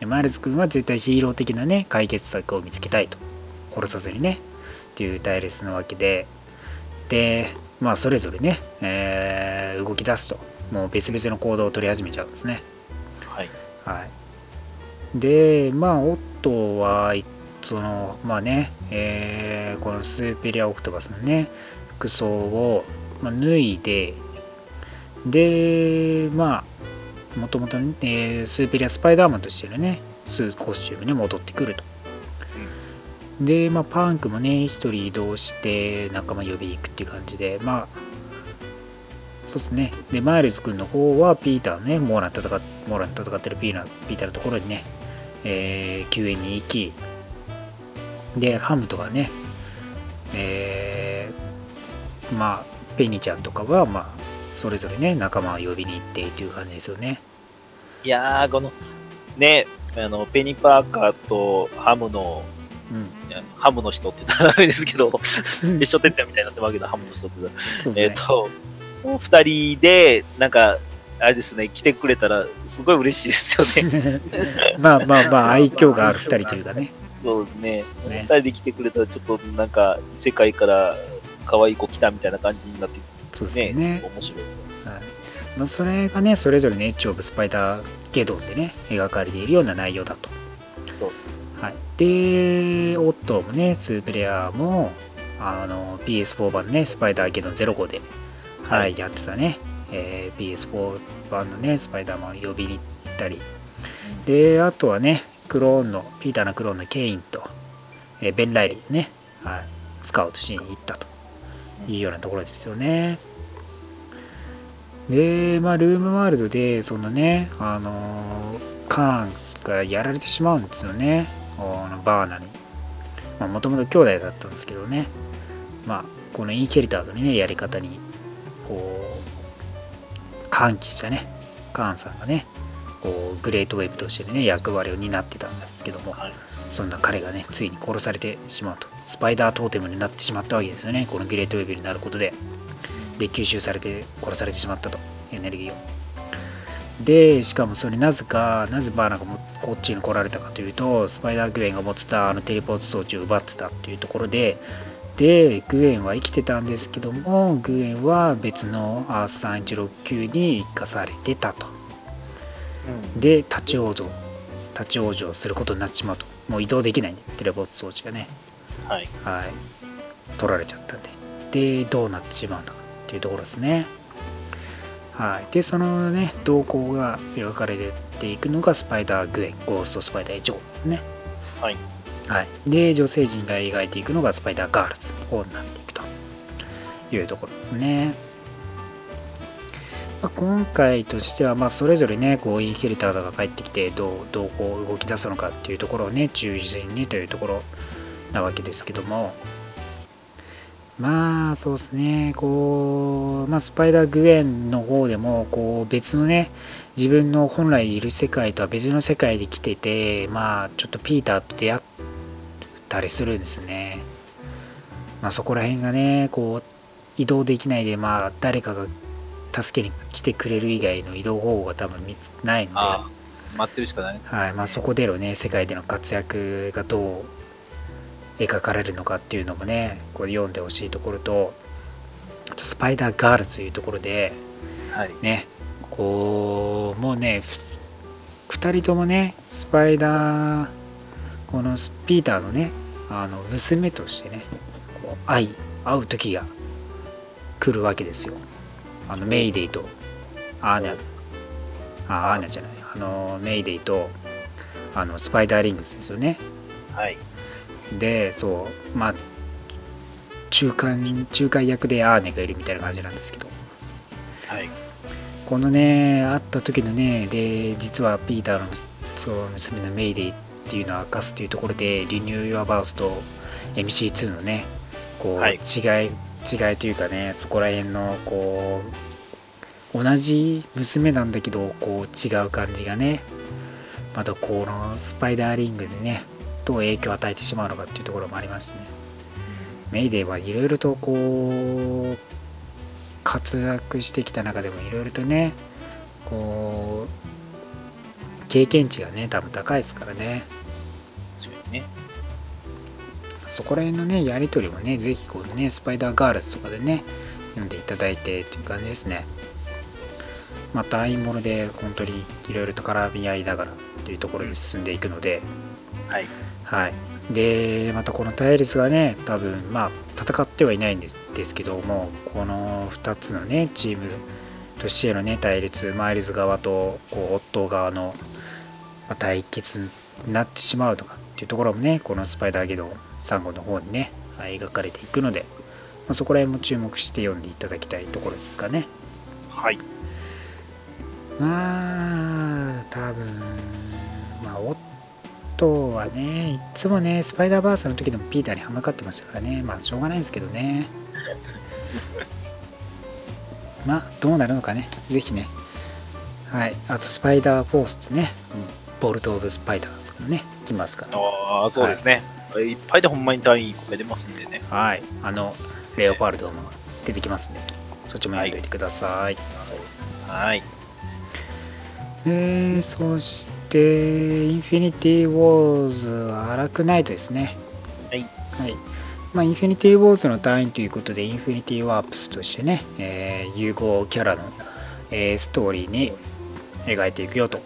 でマイルズ君は絶対ヒーロー的なね、解決策を見つけたいと。殺さずにね。っていう対立なわけで、で、まあ、それぞれね、えー動き出すと。もう別々の行動を取り始めちゃうんですね。はい。はい。で、まあ、オットーは、いその、まあね、えーこのスーペリアオクトパスのね、服装を、まあ、脱いで、で、まあ、もともと、ねえースーペリアスパイダーマンとしてのね、スーツコスチュームに戻ってくると。で、まあ、パンクもね、一人移動して仲間呼びに行くっていう感じで、まあ、そうですね。で、マイルズ君の方は、ピーターね、モーラン戦っモーラン戦ってるピーナピーターのところにね、えー救援に行き、で、ハムとかね、えーまあ、ペニちゃんとかは、まあ、それぞれね、仲間を呼びに行ってっていう感じですよね。いやー、この、ね、あの、ペニパーカーとハムの、うん。ハムの人って言ったらダメですけど、別所哲也みたいになってるわけだ、ハムの人って言ったら。そうえっ、ですね。と、お二人で、なんか、あれですね、来てくれたら、すごい嬉しいですよね。まあまあまあ、愛嬌がある二人というかね。そうですね。ね二人で来てくれたら、ちょっとなんか、世界から可愛い子来たみたいな感じになってそうですね、面白いですよ。はいまあ、それがね、それぞれね、エッジ・オブ・スパイダーゲドンでね、描かれているような内容だと。はい、で、オットーもね、2プレイヤーも、あの PS4 版ね、スパイダーゲドン05で、はい。はいやってたね、えー PS4 版のね、スパイダーマンを呼びに行ったり、で、あとはね、クローンの、ピーターのクローンのケインと、えーベン・ライリーでね、はい、スカウトしに行ったと。いうようなところですよね。で、まあ、ルームワールドで、そのね、あのーカーンがやられてしまうんですよね、あのバーナに。まあ、もともと兄弟だったんですけどね、まあ、このインヘリターズのね、やり方に、こう、反旗したね、カーンさんがね、こう、グレートウェブとしてね、役割を担ってたんですけども、はい。そんな彼がね、ついに殺されてしまうと。スパイダートーテムになってしまったわけですよね。このグレートウェブになることで。で、吸収されて殺されてしまったと。エネルギーを。で、しかもそれなぜか、なぜバーナがもこっちに来られたかというと、スパイダー・グエンが持ってたあのテレポート装置を奪ってたっていうところで、で、グエンは生きてたんですけども、グエンは別のアース3169に生かされてたと。で、立ち往生、立ち往生することになってしまうと。もう移動できないんで、テレポート装置がね。はい。はい。取られちゃったんで。で、どうなってしまうのかっていうところですね。はい。で、そのね、動向が描かれていくのがスパイダー・グエン、ゴースト・スパイダー1号ですね。はい。はい。で、女性陣が描いていくのがスパイダー・ガールズの方になっていくというところですね。まあ、今回としては、まあ、それぞれね、こう、インヘリターズが帰ってきて、どう、どうこう動き出すのかっていうところをね、中心にというところなわけですけども、まあ、そうですね、こう、まあ、スパイダー・グエンの方でも、こう、別のね、自分の本来いる世界とは別の世界で来てて、まあ、ちょっとピーターと出会ったりするんですね。まあ、そこら辺がね、こう、移動できないで、まあ、誰かが助けに来てくれる以外の移動方法が多分見つないので、ああ、待ってるしかないね。はいまあ、そこでのね、世界での活躍がどう描かれるのかっていうのもね、これ読んでほしいところと、あとスパイダーガールズというところで、はい。ね、こう、もうね、ふ2人ともね、スパイダー、このスピーターのね、あの娘としてね、こう会い、会う時が来るわけですよ。あのメイデイとアーニャ、あ、アーニャじゃない、あのメイデイとあのスパイダーリングスですよね。はい。で、そう、まあ、中間、仲介役でアーネがいるみたいな感じなんですけど、はい。このね、会った時のね、で、実はピーターのそう娘のメイデイっていうのを明かすというところで、リニュー・ユア・バースと MC2 のね、こう、はい違い、違いというかね、そこら辺の、こう、同じ娘なんだけど、こう、違う感じがね、またこのスパイダーリングでね、どう影響を与えてしまうのかっていうところもありますしね。メイデイはいろいろとこう、活躍してきた中でもいろいろとね、こう、経験値がね、多分高いですからね。ね。そこら辺のね、やりとりもね、ぜひこのね、スパイダーガールズとかでね、読んでいただいてという感じですね。また、いいもので本当にいろいろと絡み合いながらというところに進んでいくので、はい。はい。で、またこの対立がね、多分、まあ、戦ってはいないんですですけども、この2つのね、チームとしてのね、対立、マイルズ側と、こう、オットー側の、まあ対決になってしまうとかっていうところもね、このスパイダーゲドン3号の方にね、はい描かれていくので、まあ、そこら辺も注目して読んでいただきたいところですかね。はい。まあ、多分、まあ、オットーはね、いつもね、スパイダーバースの時でもピーターにはまかってましたからね、まあ、しょうがないですけどね。まあ、どうなるのかね、ぜひね。はい。あと、スパイダーフォースってね、うんボルト・オブ・スパイダーズとかもね、来ますから。ああ、そうですね。いっぱいでほんまにタイイン込めてますんでね。はい。あの、レオパルドも出てきますんで、そっちも読んでおいてください。そうです。はい。えー、そして、インフィニティ・ウォーズ、アラクナイトですね。はい。はい。まあ、インフィニティ・ウォーズのタイインということで、インフィニティ・ワープスとしてね、えー融合キャラの、えーストーリーに描いていくよと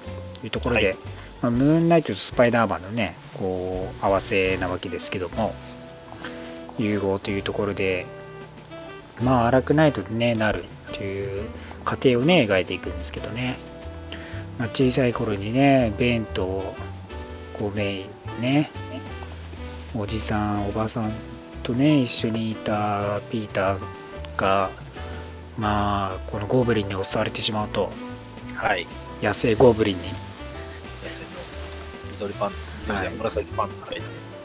いうところで、はいまあ、ムーンナイトとスパイダーマンのね、こう、合わせなわけですけども、融合というところで、まあ、荒くナイトに、ね、なるという過程をね、描いていくんですけどね。まあ、小さい頃にね、ベンとこうメイね、おじさん、おばさんとね、一緒にいたピーターが、まあ、このゴブリンに襲われてしまうと、はい。野生ゴブリンに、野生の緑パンツ、緑はい紫パンツ履いて、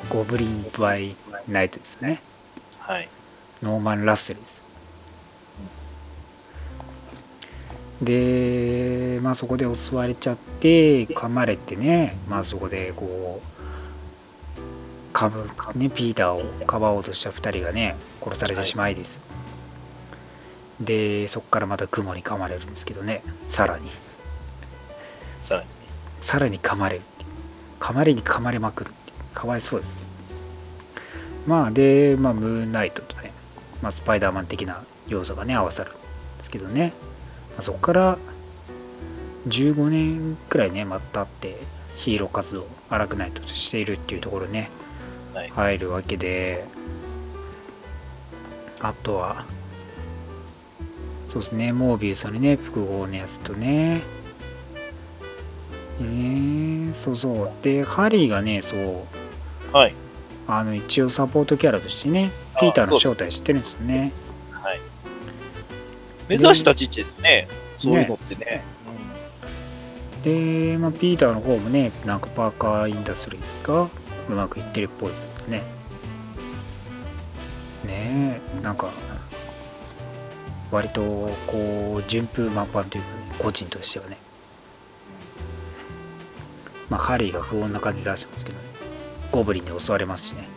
ゴブリン・バイ・ナイトですね。はい。ノーマン・ラッセルです。で、まあそこで襲われちゃって、噛まれてね、まあそこでこう、かぶ、ね、ピーターをかばおうとした2人がね、殺されてしまいですよ。で、そこからまた雲に噛まれるんですけどね、さらに、さらにね。さらに噛まれる。噛まれに噛まれまくる。かわいそうですね。まあで、まあ、ムーンナイトとね、まあ、スパイダーマン的な要素がね、合わさるんですけどね、まあ、そこから15年くらいね、またってヒーロー活動、アラクナイトとしているっていうところね、はい。入るわけで、あとは、そうですね、モービウスのね、複合のやつとね、えー、そうそう。で、ハリーがね、そう、はい。あの、一応サポートキャラとしてね、ピーターの正体知ってるんですよね。はい。珍しい立ち位置ですね。そういうのってね。で、まあ、ピーターの方もね、なんかパーカーインダストリーですかうまくいってるっぽいですよね。ねえ、なんか、割と、こう、順風満帆というかね、個人としてはね。まあ、ハリーが不穏な感じ出してますけどね。ゴブリンで襲われますしね、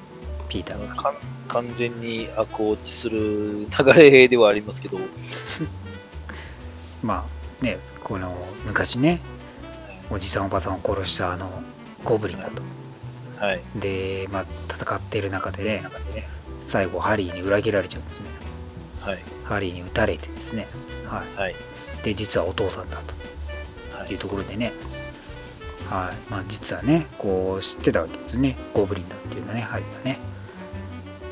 ピーターが。完全に悪落ちする流れではありますけど、まあ、ね、この、昔ね、おじさんおばさんを殺したあの、ゴブリンだと。はい。で、まあ、戦っている中でね、最後、ハリーに裏切られちゃうんですね。はい。ハリーに撃たれてですね。ははい。い。で、実はお父さんだはい。というところでね、はい。まあ、実はね、こう、知ってたわけですよね。ゴブリンだっていうのはね、ハリーがね。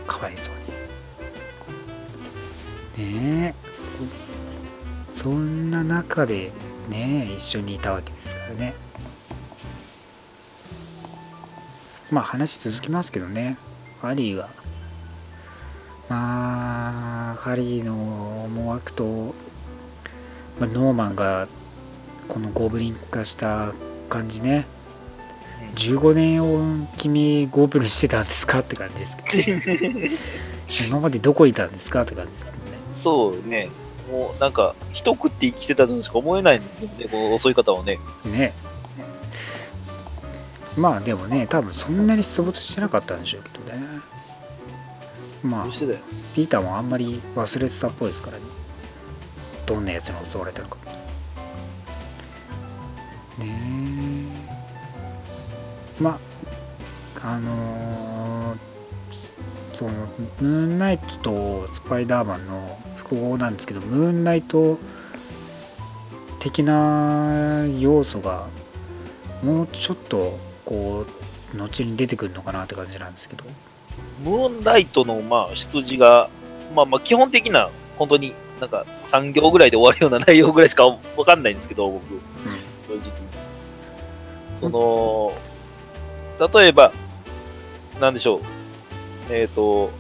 かわいそうに。ねえ、そんな中で、ね一緒にいたわけですからね。まあ話続きますけどね、ハリーが、まあ、ハリーの思惑と、まあ、ノーマンがこのゴブリン化した感じね、15年を君ゴブリンしてたんですか？って感じですけど、今までどこいたんですか？って感じですけどね。そうね。もうなんか、一食って生きてたとしか思えないんですけどね、この襲い方はね。ね。まあでもね多分そんなに出没してなかったんでしょうけどね。まあ。ピーターもあんまり忘れてたっぽいですからね。どんなやつに襲われたのか。ねえまああのーそのムーンナイトとスパイダーマンの複合なんですけどムーンナイト的な要素がもうちょっとこう後に出てくるのかなって感じなんですけど。ムーンライトの、まあ、出自が、まあまあ、基本的な、本当になんか3行ぐらいで終わるような内容ぐらいしかわかんないんですけど、僕、正直。その、例えば、なんでしょう。えっ、と、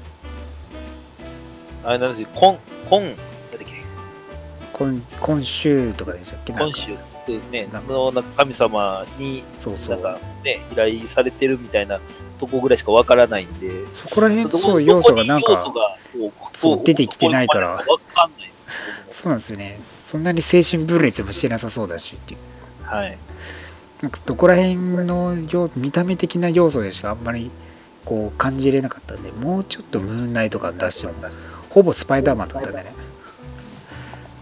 あれなんですよ、今、今、なんだっけ、今今週とかでしたっけ？今週ってね、のなんか神様に、そうそう。なんかね、依頼されてるみたいなとこぐらいしかわからないんで、そこら辺どそう要素がなんかそう出てきてないから。わかんないそうなんですよね。そんなに精神分裂もしてなさそうだしっていう。はい。なんかどこら辺の要見た目的な要素でしかあんまりこう感じれなかったんでもうちょっとムーンナイト感出してもほぼスパイダーマンだったんでね。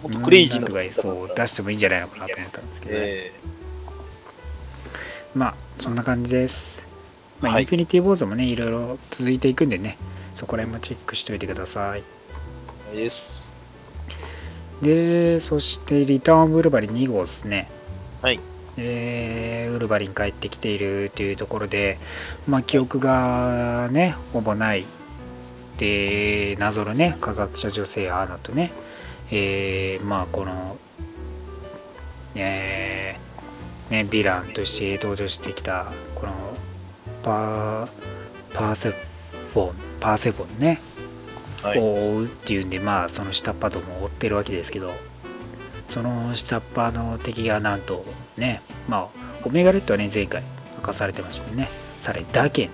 もっとクレイジーなムンナイトがそう出してもいいんじゃないのかなと思ったんですけどね、えまあそんな感じです、まあはい。インフィニティ・ウォーズもねいろいろ続いていくんでね。そこら辺もチェックしておいてください。ー、です。でそしてリターン・オブ・ウルバリン2号ですね。はい。えーウルヴァリン帰ってきているというところで、まあ、記憶がね、ほぼない。で、謎のね、科学者女性アーナとね、えーまあ、この、えーね、ヴィランとして登場してきた、この、パー、パーセフォン、パーセフォンね、はい。を追うっていうんで、まあ、その下っ端とも追ってるわけですけど、その下っ端の敵がなんとね、まあ、オメガレッドはね、前回、明かされてましたね。さらに、ダケン、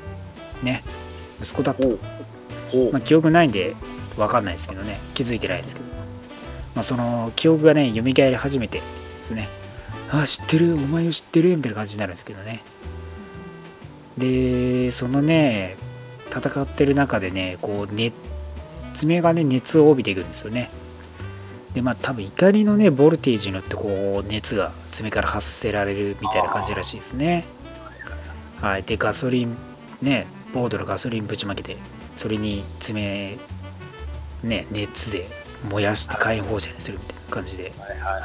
ね、息子だったまあ、記憶ないんで分かんないですけどね、気づいてないですけど、まあ、その記憶がね、蘇り始めてですね、ああ、知ってる、お前を知ってる。みたいな感じになるんですけどね。で、そのね、戦ってる中でね、こう、ね、爪がね、熱を帯びていくんですよね。で、まあ、多分怒りのね、ボルテージによって、こう、熱が爪から発せられるみたいな感じらしいですね。はい。で、ガソリン、ね、ボードのガソリンぶちまけて、それに爪、ね、熱で燃やして解放者にするみたいな感じで、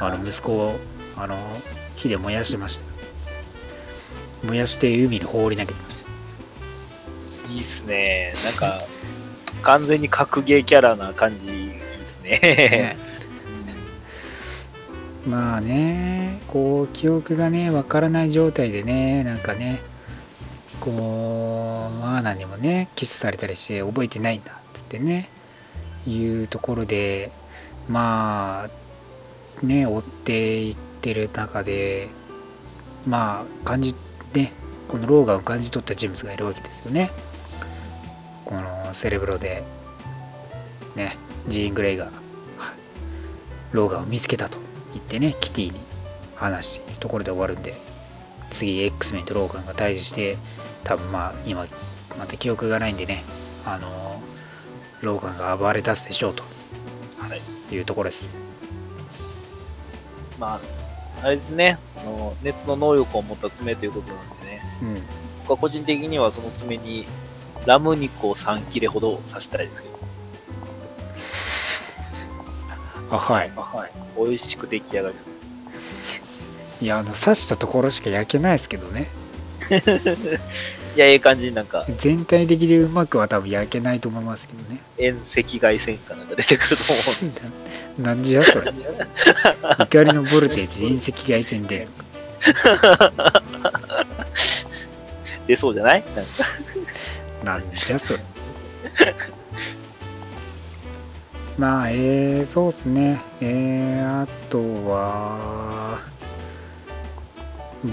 あはいの息子をあの火で燃やしてました。燃やして海に放り投げてました。いいっすね。なんか、完全に格ゲーキャラな感じ、いいっすね。まあね、こう、記憶がね、わからない状態でね、なんかね、こう、アーナにもね、キスされたりして、覚えてないんだっつってね、いうところで、まあ、ね、追っていってる中で、まあ、感じ、ね、このローガンを感じ取った人物がいるわけですよね。このセレブロで、ね、ジーン・グレイが、ローガンを見つけたと言ってね、キティに話してところで終わるんで、次、X メンとローガンが対峙して、多分まあ、今、また記憶がないんでね、あの、ローガンが暴れ出すでしょうとはい。いうところです。まあ、あれですね。あの、熱の能力を持った爪ということなんでね。うん。僕は個人的にはその爪にラム肉を3切れほど刺したいですけど。あ、はい。はい。美味しく出来上がりそいや、あの、刺したところしか焼けないですけどね。う。いや、ええ感じになんか、全体的にうまくは多分焼けないと思いますけどね。遠赤外線かなんか出てくると思う。なんじゃそれ。怒りのボルテージ、遠赤外線で。出そうじゃない？なんか。なんじゃそれ。まあ、えー、そうっすね。えー、あとは、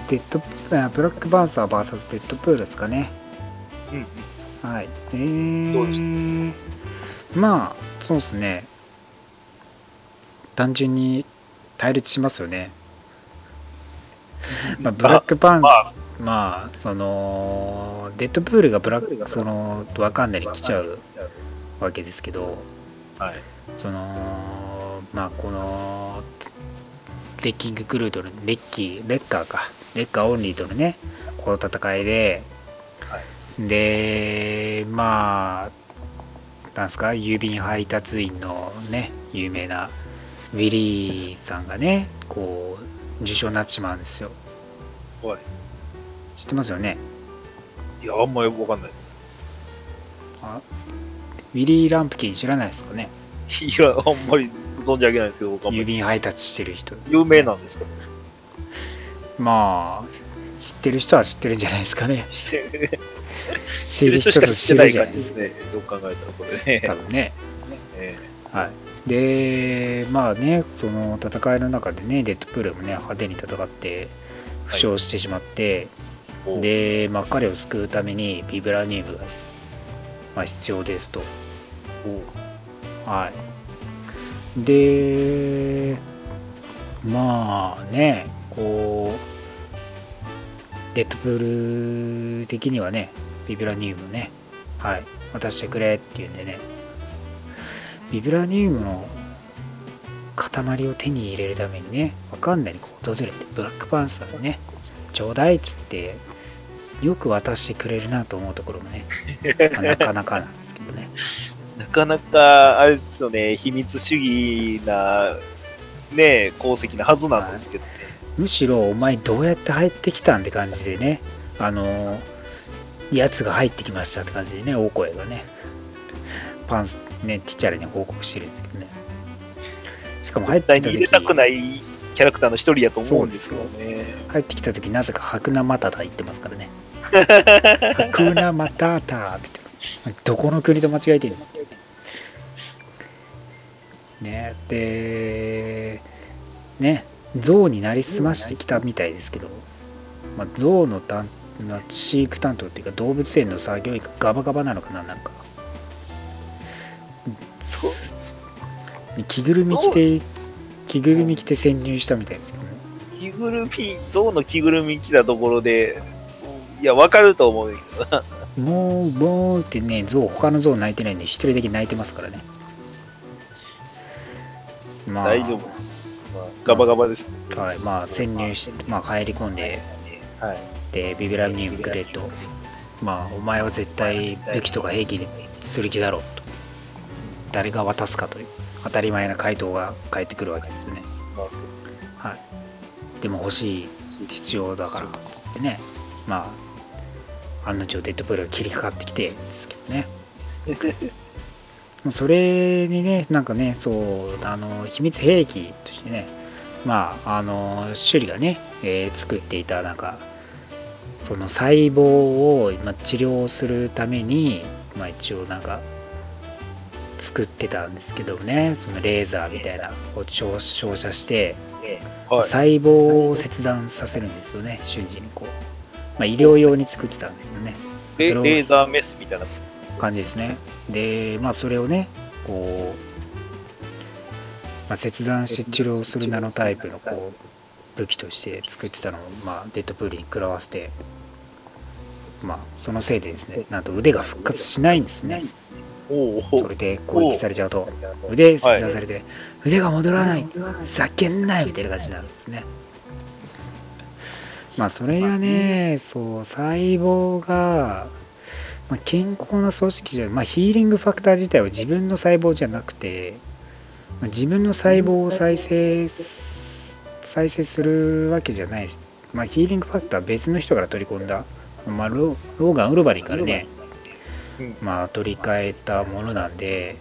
デッド、あブラックバンサー VS デッドプールですかね。うん。はい。えどうでー、まあ、そうですね。単純に対立しますよね。まあ、ブラックパンまあ、まあ、その、デッドプールがブラック、その、ワカンダに来ちゃうわけですけど、はい。その、まあ、この、レッキングクルーとの、レッキー、レッカーか、レッカーオンリーとのね、この戦いで、はい。で、まあ、なんすか、郵便配達員のね、有名なウィリーさんがね、こう、受賞になってしまうんですよ。はい。知ってますよね？いや、あんまりわかんないです。あウィリー・ランプキン知らないですかね？いや、あんまり存じ上げないですけど。郵便配達してる人。有名なんですかまあ、知ってる人は知ってるんじゃないですかね。知ってる人と知ってないるじゃないですか。感じですね。どう考えたらこれね。多分ね。えはい。で、まあね、その戦いの中でね、デッドプールもね、派手に戦って、負傷してしまって、えで、まあ、彼を救うためにビブラニウムが、まあ、必要ですと。はい。で、まあね、こう、デッドプール的にはね、ビブラニウムね、はい、渡してくれっていうんでね、ビブラニウムの塊を手に入れるためにね、わかんないにこう訪れて、ブラックパンサーにね、ちょうだいっつって、よく渡してくれるなと思うところもね、まあなかなかなんですけどね。なかなか、あれですよね、秘密主義な、ね、功績なはずなんですけどね。むしろお前どうやって入ってきたんって感じでね、あのー、やつが入ってきましたって感じでね、大声がね、パン、ね、ティチャルに報告してるんですけどね。しかも入ってきた時に入れたくないキャラクターの一人やと思うんですけどね。入ってきた時なぜか白ナマタタ言ってますからね。白ナマタタって言ってます。どこの国と間違えてるのね、で、ね、象になりすましてきたみたいですけど、まあ、象のたんな飼育担当っていうか動物園の作業員がガバガバなのかななんか。着ぐるみ着て着ぐるみ着て潜入したみたいですけどね。着ぐるみ、象の着ぐるみ着たところで、いや、わかると思うけどな。もうボーってね象他の象泣いてないんで一人だけ泣いてますからね。まあ。大丈夫。まあ、ガバガバですね。はいまあ潜入して、まあ、入り込んではい。でビビラニウムくれと。まあお前は絶対武器とか兵器にする気だろうと。誰が渡すかという当たり前な回答が返ってくるわけですよね。はい。でも欲しい必要だからでね。まあ案の定デッドプールが切りかかってきてですけどね それにねなんかねそうあの秘密兵器としてねまああの首里がね、えー作っていたなんかその細胞をまあ治療するために、まあ、一応なんか作ってたんですけどねそのレーザーみたいなを照照射してはい。細胞を切断させるんですよね瞬時にこう、まあ、医療用に作ってたんですよね。レレーザーメスみたいな。感じですね。でまあそれをねこう、まあ、切断して治療するナノタイプのこう武器として作ってたのを、まあ、デッドプールに食らわせてまあそのせいでですねなんと腕が復活しないんですね。それで攻撃されちゃうと。腕切断されて腕が戻らない。ふざけんなよみたいな感じなんですねまあそれがねそう細胞が、まあ、健康な組織じゃまあヒーリングファクター自体は自分の細胞じゃなくて、まあ自分の細胞を再生す再生するわけじゃないです、まあ、ヒーリングファクターは別の人から取り込んだ、まあ、ロローガン・ウルバリンからねうん。まあ、取り替えたものなんで、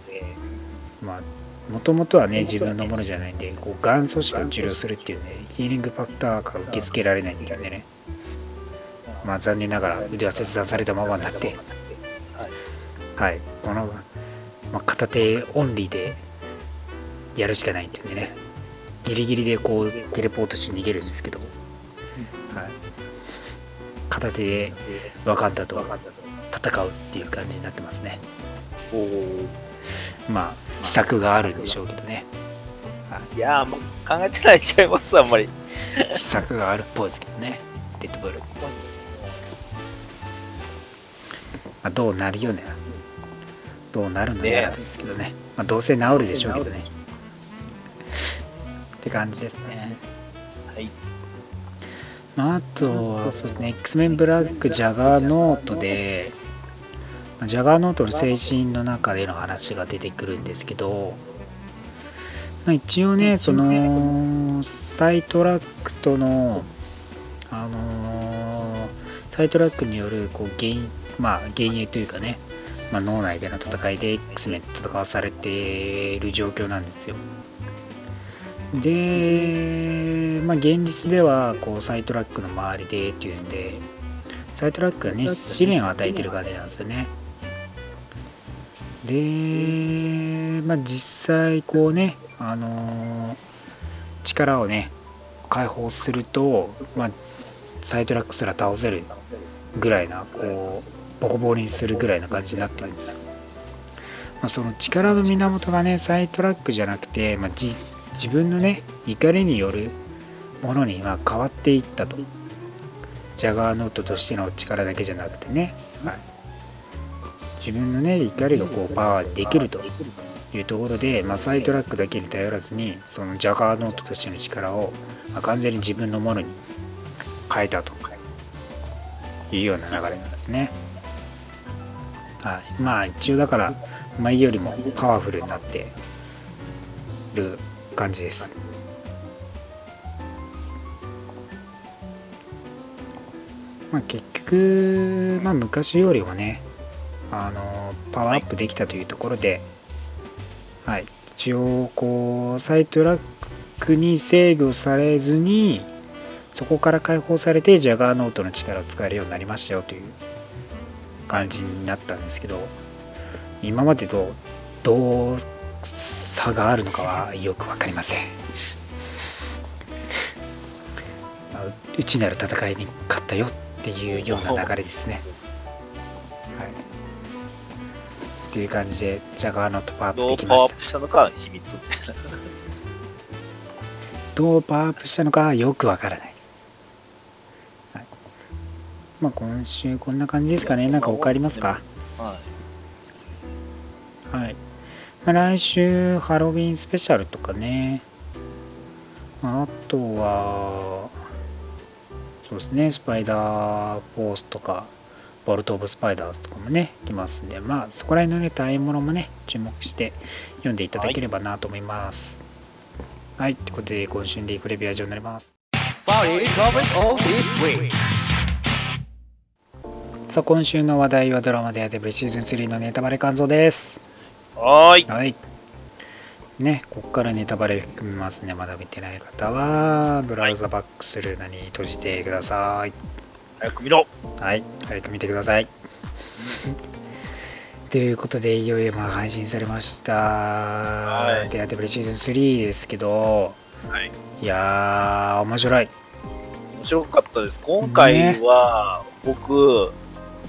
まあ、もともとはね、自分のものじゃないんで、こう、がん組織を治療するっていうね、ヒーリングファクターから受け付けられないんでね、まあ、残念ながら腕は切断されたままになって、はい。はい、この、まあ、片手オンリーでやるしかないっていうんでね、ギリギリでこう、テレポートして逃げるんですけど、はい、片手で分かったと戦うっていう感じになってますね。おお。まあ、秘策があるんでしょうけどね。いやー、もう考えてないちゃいます、あんまり。秘策があるっぽいですけどね、デッドブル。まあ、どうなるよね。どうなるのやらですけどね。まあ、どうせ治るでしょうけどね。って感じですね。はい。まあ、あとは、そうですね、X メンブラックジャガーノートで、まあジャガーノートの精神の中での話が出てくるんですけど、まあ、一応ね、その、サイトラックとの、あのーサイトラックによる、こう、原因、まあ、幻影というかね、まあ、脳内での戦いで X メンと戦わされている状況なんですよ。で、まあ、現実ではこうサイトラックの周りでっていうんで、サイトラックがね、試練を与えてる感じなんですよね。で、まあ、実際こうね、あのー力をね、解放すると、まあ、サイトラックすら倒せるぐらいな、こう、ボコボコにするぐらいな感じになってるんですよ。ま、その力の源がね、サイトラックじゃなくて、まあ、じ自分のね、怒りによるものにま変わっていったと。ジャガーノートとしての力だけじゃなくてね、はい、自分のね、怒りがこうパワーできるというところで、まあ、サイトラックだけに頼らずに、そのジャガーノートとしての力を、まあ完全に自分のものに変えたというような流れなんですね。はい、まあ一応だから前よりもパワフルになってる感じです。まあ、結局、まあ、昔よりもねあのパワーアップできたというところで、はい、一応こうサイトラックに制御されずにそこから解放されてジャガーノートの力を使えるようになりましたよという感じになったんですけど今までとどう差があるのかはよく分かりませんあうちなる戦いに勝ったよっていうような流れですね。はい。っていう感じで、ジャガーノットパワーアップどうできましたパワーアッ。プしたのかは秘密。どうパワーアップしたのかはよくわからない。はい、まあ今週こんな感じですかね。なんか他ありますか？はい。はい。まあ、来週ハロウィンスペシャルとかね。まああとは、そうですね、スパイダーフォースとか、ボルト・オブ・スパイダーズとかもね、来ますんで、まあそこら辺のね、大物もね、注目して読んでいただければなと思います。はい、ということで今週のリープレビューは以上になります。さあ、今週の話題はドラマでやってるシーズン3のネタバレ感想です。はーい。はい。ね、ここからネタバレ含みますね。まだ見てない方は、ブラウザバックするのに閉じてください。早く見ろ。はい、早く見てください。ということで、いよいよまあ配信されました。はいデアテブルシーズン3ですけど、はい。いやー、面白い。面白かったです。今回は、僕、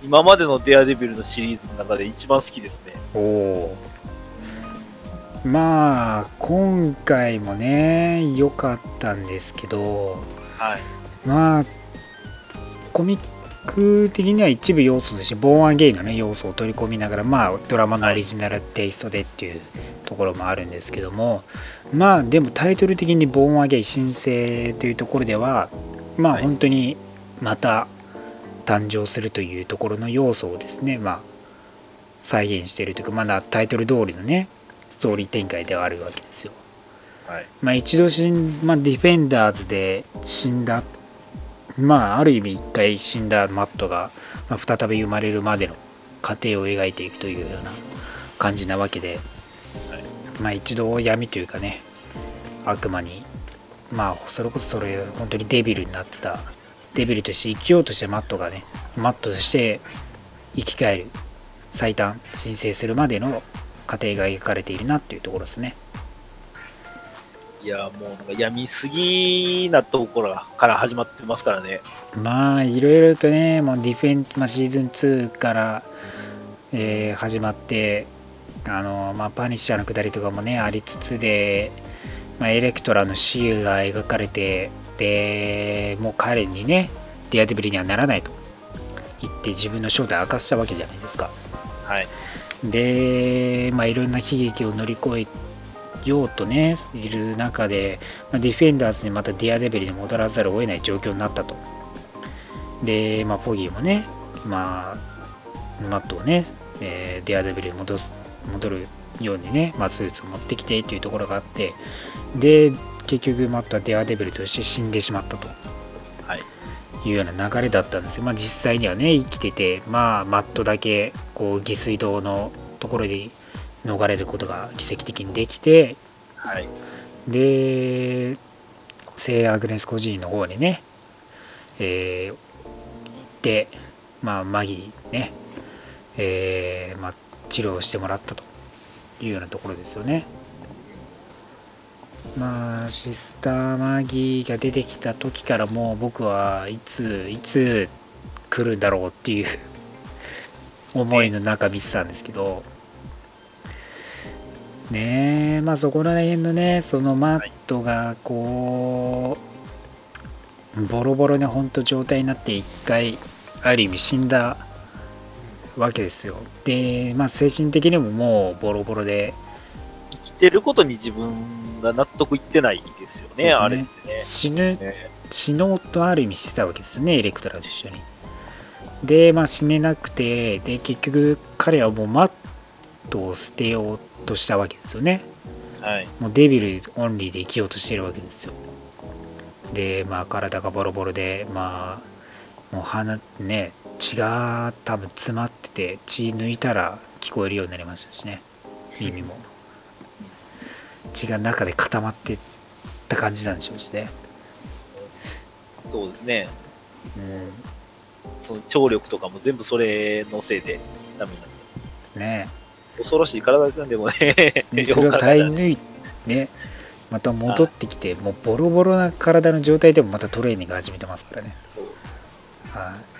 今までのデアデビルのシリーズの中で一番好きですね。おお。まあ、今回もね、良かったんですけど、はい。まあ、コミック的には一部要素として、ボーンアゲインの、ね、要素を取り込みながら、まあ、ドラマのオリジナルテイストでっていうところもあるんですけども、まあ、でもタイトル的にボーンアゲイン申請というところでは、まあ、はい本当にまた誕生するというところの要素をですね、まあ、再現しているというか、まだタイトル通りのね、ストーリー展開ではあるわけですよ。はい。まあ、一度死ん、まあ、ディフェンダーズで死んだ、まあ、ある意味一回死んだマットが、まあ、再び生まれるまでの過程を描いていくというような感じなわけで、はい。まあ、一度闇というかね、悪魔に、まあ、それこそそれ、本当にデビルになってた、デビルとして生きようとしてマットがね、マットとして生き返る、最短、申請するまでの過程が描かれているなっていうところですね。いや、もうなんか闇すぎなところから始まってますからね。まあ、いろいろとね、もうディフェン、まあ、シーズン2から、えー始まって、あのまあ、パニッシャーの下りとかもね、ありつつで、まあ、エレクトラの死が描かれて、で、もう彼にね、ディアデブリにはならないと言って自分の正体を明かしたわけじゃないですか。はい。で、まあ、いろんな悲劇を乗り越えようとね、いる中で、まあ、ディフェンダーズにまたデアデビルに戻らざるを得ない状況になったと。で、まあ、フォギーもね、まあ、マットをね、えーディアデベルに戻す戻るようにね、まあ、スーツを持ってきてというところがあって、で、結局マットはディアデベルとして死んでしまったと。はい。いうような流れだったんですよ。まあ、実際にはね、生きてて、まあ、マットだけ、こう、下水道のところで逃れることが奇跡的にできて、はい。で、聖アグネス孤児院の方にね、えー行って、まあ、マギーね、えーまあ、治療してもらったというようなところですよね。まあ、シスターマギーが出てきた時からもう僕はいつ、いつ来るんだろうっていう思いの中見てたんですけど、ねえ、まあそこら辺のね、そのマットがこう、ボロボロに本当状態になって一回、ある意味死んだわけですよ。で、まあ精神的にももうボロボロで、生きてることに自分が納得いってないですよね、ねあれってね。死ぬね死のうとある意味してたわけですよね、エレクトラと一緒に。で、まあ死ねなくて、で、結局彼はもうマットを捨てようとしたわけですよね。はい。もうデビルオンリーで生きようとしてるわけですよ。で、まあ体がボロボロで、まあ、もう鼻、ね、血が多分詰まってて、血抜いたら聞こえるようになりましたしね、耳も。血が中で固まってった感じなんでしょうしね。そうですね。うんその聴力とかも全部それのせいでダメになって。ね恐ろしい体ですね、でもね。で それを耐え抜いて、ね、また戻ってきて、もうボロボロな体の状態でもまたトレーニング始めてますからね。はい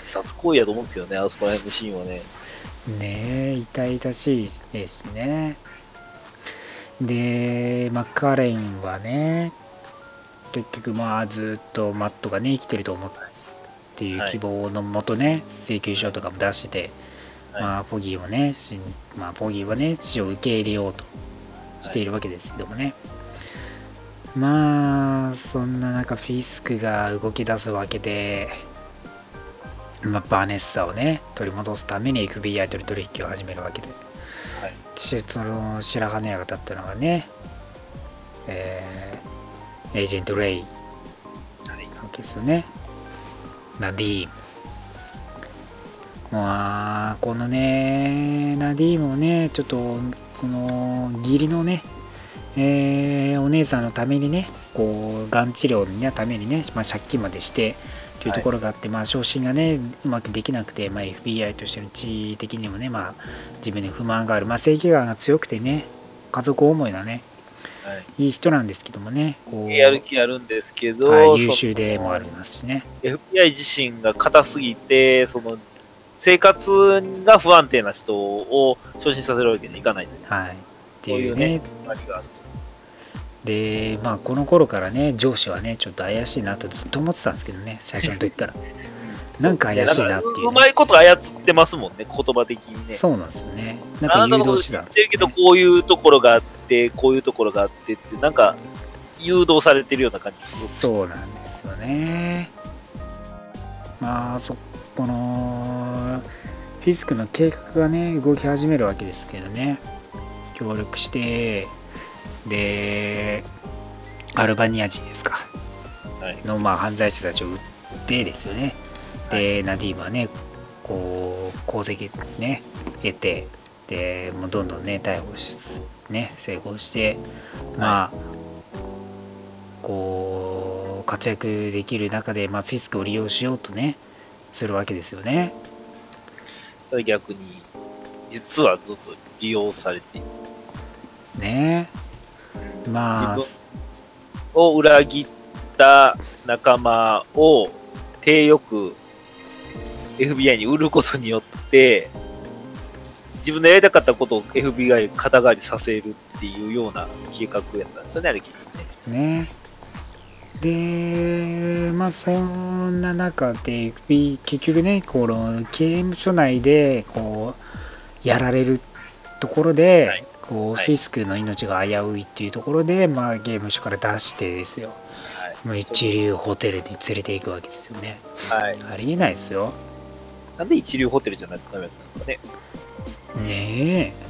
自殺行為やと思うんですけどね、あそこら辺のシーンはね。ねえ、痛々しいですね。で、マッカーレンはね、結局まあずっとマットがね、生きてると思っていう希望のもとね、請求書とかも出してて、はいまあ、ポギーをね、しまあ、ポギーはね、死を受け入れようとしているわけですけどもね。まあ、そんな中、フィスクが動き出すわけで、まあ、バーネッサをね、取り戻すために FBI との取引を始めるわけで、はい。しその白羽の矢が立ったのがね、えーエージェント・レイはい。なわけですよね。ナディーム。まあ、このね、ナディームをね、ちょっと、その、義理のね、えーお姉さんのためにね、こう、がん治療のためにね、まあ、借金までして、というところがあって、まあ、昇進がね、うまくできなくて、まあ、FBI としての地位的にもね、まあ、自分に不満がある、まあ、正義感が強くてね、家族思いなね、はい。いい人なんですけどもね、こう、やる気あるんですけど、はい、優秀でもありますしね。FBI 自身が硬すぎて、その、生活が不安定な人を昇進させるわけにいかないという。はい。っていううね、ありがあるで、まあ、この頃からね、上司はね、ちょっと怪しいなとずっと思ってたんですけどね、最初の時から。と。なんか怪しいなっていうねうまいこと操ってますもんね、言葉的にね。そうなんですよね。なんあか誘導手段、ってるけど、こういうところがあって、こういうところがあってって、なんか、誘導されてるような感じ。そうなんですよね。まあ、そこの、フィスクの計画がね、動き始めるわけですけどね、協力して、で、アルバニア人ですか。はい。の、まあ、犯罪者たちを撃ってですよね。で、ナディームはね、こう、功績ね、得て、で、もうどんどんね、逮捕し、ね、成功して、まあ、こう、活躍できる中で、まあ、フィスクを利用しようとね、するわけですよね。逆に、実はずっと利用されている。ねまあ、自分を裏切った仲間を手よく FBI に売ることによって、自分のやりたかったことを FBI に肩代わりさせるっていうような計画やったんですよね、あれ結局ね。ねで、まあそんな中で、結局ね、この刑務所内でこうやられるところで、はいこうはいフィスクの命が危ういっていうところで、まあ、ゲーム所から出してですよ、はい。一流ホテルに連れて行くわけですよね。はい。ありえないですよ。なんで一流ホテルじゃないとダメだったんですかね。ねえ。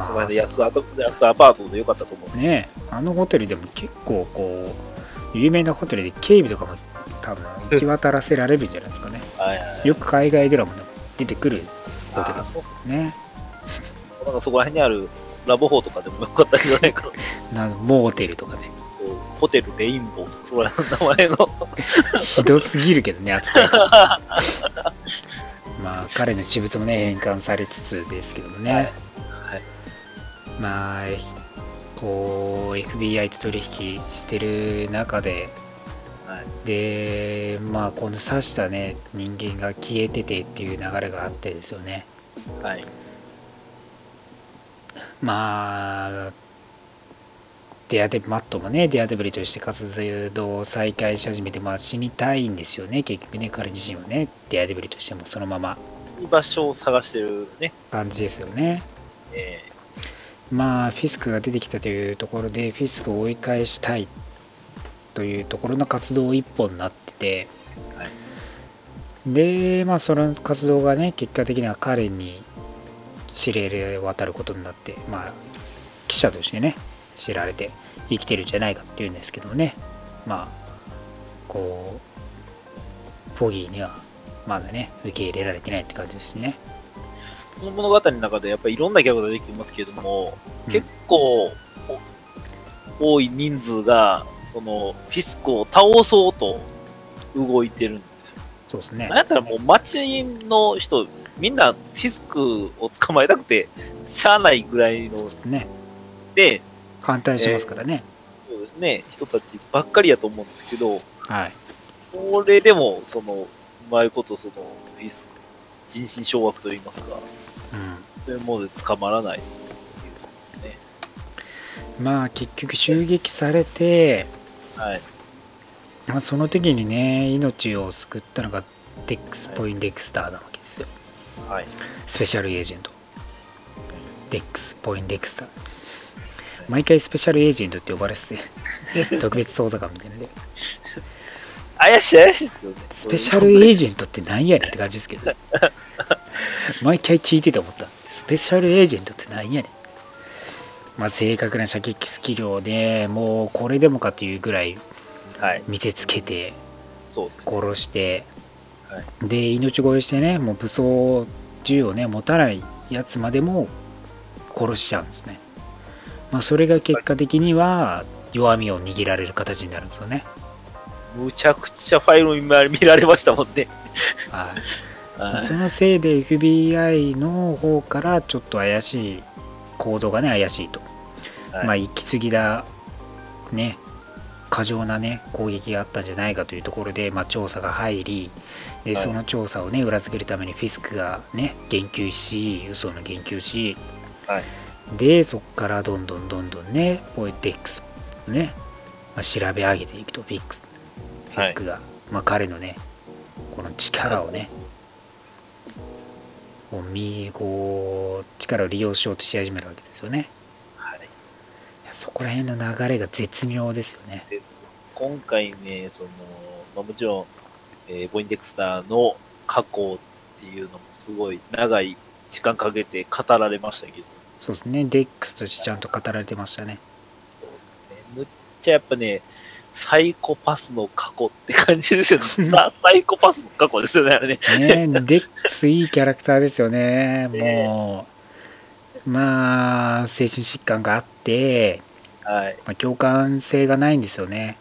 まその間安アアパートでよかったと思うんですけねえあのホテルでも結構こう有名なホテルで警備とかも多分行き渡らせられるんじゃないですかねど。はい。よく海外ドラマでも出てくるホテルあーそうですねなんかそこら辺にあるラボホとかでもよかったんじゃないかな。なんモーテルとかねホテルレインボーとか、そこら名前の。ひどすぎるけどね扱いが まあ彼の私物もね返還されつつですけどもね、はいはい。まあこう FBI と取引してる中ではい。でまあこの刺したね人間が消えててっていう流れがあってですよねはい。まあデアデマットもねデアデブリとして活動を再開し始めて、まあ、死にたいんですよね結局ね彼自身はねデアデブリとしてもそのまま居場所を探してるね。感じですよねえまあフィスクが出てきたというところでフィスクを追い返したいというところの活動一本になっててーはい。でまあその活動がね結果的には彼に指令で渡ることになってまあ記者としてね知られて生きてるんじゃないかっていうんですけどもねまあこうフォギーにはまだね受け入れられてないって感じですねこの物語の中でやっぱりいろんなキャラが出てきてますけれども、うん。結構お多い人数が、そのフィスコを倒そうと動いてるんですよ。そうですね。なんやったらもう街の人、みんなフィスクを捕まえたくて、しゃあないぐらいのね。で、反対しますからね、そうですね、人たちばっかりやと思うんですけど、はい。これでも、その、うまいこと、その、フィス人心掌握といいますか、うんそういうもので捕まらないね。まあ結局襲撃されて、はい。まあ、その時にね命を救ったのがデックス・ポインデクスターなわけですよはい。スペシャルエージェントデックス・ポインデクスター毎回スペシャルエージェントって呼ばれてて 特別捜査官みたいなね怪しい怪しいですけどね。スペシャルエージェントって何やねんって感じですけど 毎回聞いてて思ったスペシャルエージェントって何やねんまあ正確な射撃スキルをねもうこれでもかというぐらいはい。見せつけて。殺してはい。で命乞いしてねもう武装銃をね持たないやつまでも殺しちゃうんですねまあそれが結果的には弱みを握られる形になるんですよねむちゃくちゃファイル見見られましたもんね。はいはいそのせいで FBI の方からちょっと怪しい行動がね怪しいと、はい。まあ行き過ぎだね過剰なね攻撃があったんじゃないかというところで、まあ、調査が入りではい。その調査をね裏付けるためにフィスクがね言及し嘘の言及しはい。でそこからどんどんどんどんねポエテックスね、まあ、調べ上げていくとフィックスフィスクが、まあ、彼のねこの力をねこうみこう力を利用しようとし始めるわけですよね。はい。そこら辺の流れが絶妙ですよね。で今回ね、その、まあ、もちろん、えーボインデクスターの過去っていうのもすごい長い時間かけて語られましたけど、そうですね。デックスとしてちゃんと語られてましたね。そうね。むっちゃやっぱね、サイコパスの過去って感じですよね。ザ・サイコパスの過去ですよね、あれね。ねデックスいいキャラクターですよねもうまあ精神疾患があって、はい。まあ、共感性がないんですよね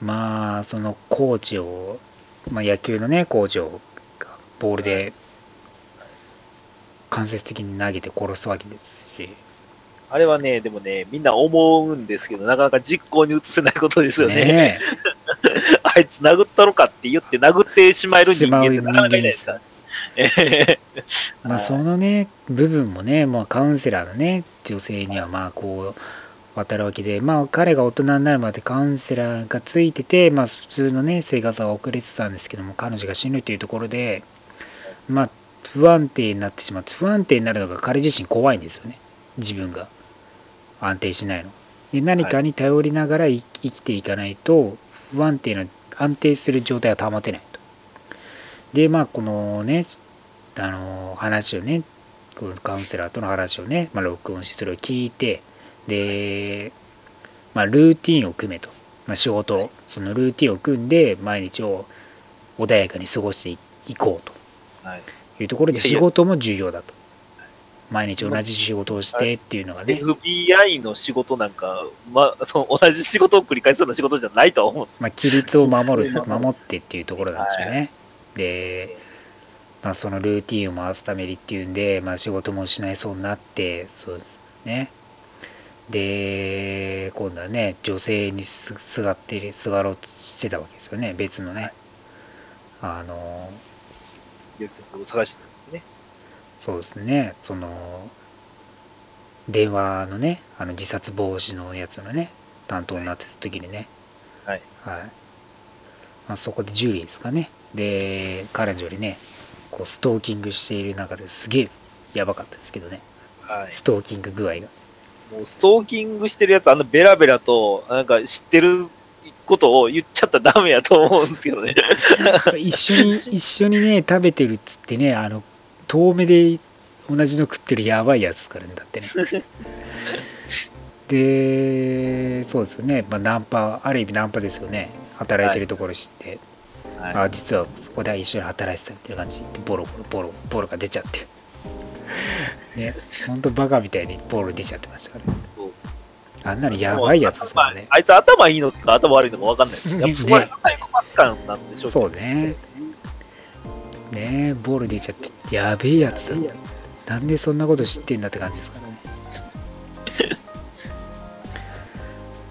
まあそのコーチを、まあ、野球のねコーチをボールで間接的に投げて殺すわけですしあれはね、でもね、みんな思うんですけど、なかなか実行に移せないことですよね。ね あいつ殴ったのかって言って殴ってしまえる人間ってなかなかいないですかまあ、そのね部分もね、まあ、カウンセラーのね女性にはまあこう渡るわけで、まあ、彼が大人になるまでカウンセラーがついてて、まあ、普通のね生活は遅れてたんですけども彼女が死ぬというところで、まあ、不安定になってしまって不安定になるのが彼自身怖いんですよね。自分が安定しないの。で何かに頼りながら生生きていかないと不安定な安定する状態は保てないと。でまあこのねあの話をねこのカウンセラーとの話をね、まあ、録音してそれを聞いてで、まあ、ルーティンを組めと、まあ、仕事そのルーティンを組んで毎日を穏やかに過ごしていいこうはい。というところで仕事も重要だと毎日同じ仕事をしてっていうのがね、FBI の仕事なんか、まあ、その同じ仕事を繰り返すような仕事じゃないとは思うんです。まあ、規律を守る守ってっていうところなんですよね、で、まあ、そのルーティンを回すためにっていうんで、まあ、仕事も失いそうになってそうですね。で今度はね女性にすすがってすがろうとしてたわけですよね。別のね、あの結局探して。そうですねその電話のねあの自殺防止のやつのね担当になってた時にね、はい。はいまあ、そこでジュリーですかねで彼女にねこうストーキングしている中ですげえやばかったですけどねはい。ストーキング具合がもうストーキングしてるやつ、あのベラベラと、なんか知ってることを言っちゃったらダメやと思うんですけどね。一緒に一緒にね食べてるっつってねあの遠目で同じの食ってるやばいやつですからねだってね。でそうですよね、まあ、ナンパある意味ナンパですよね。働いてるところ知って、はあ実はそこで一緒に働いてたっていう感じでボロボロボロボロが出ちゃって。ねほんとバカみたいにボロ出ちゃってましたからね。あんなのやばいやつですからね。まああいつ頭いいのか頭悪いのか分かんないです。やっぱそこはねサイコパス感なんでしょうけど。そうねねボール出ちゃってやべえやつだなんでそんなこと知ってんだって感じですからね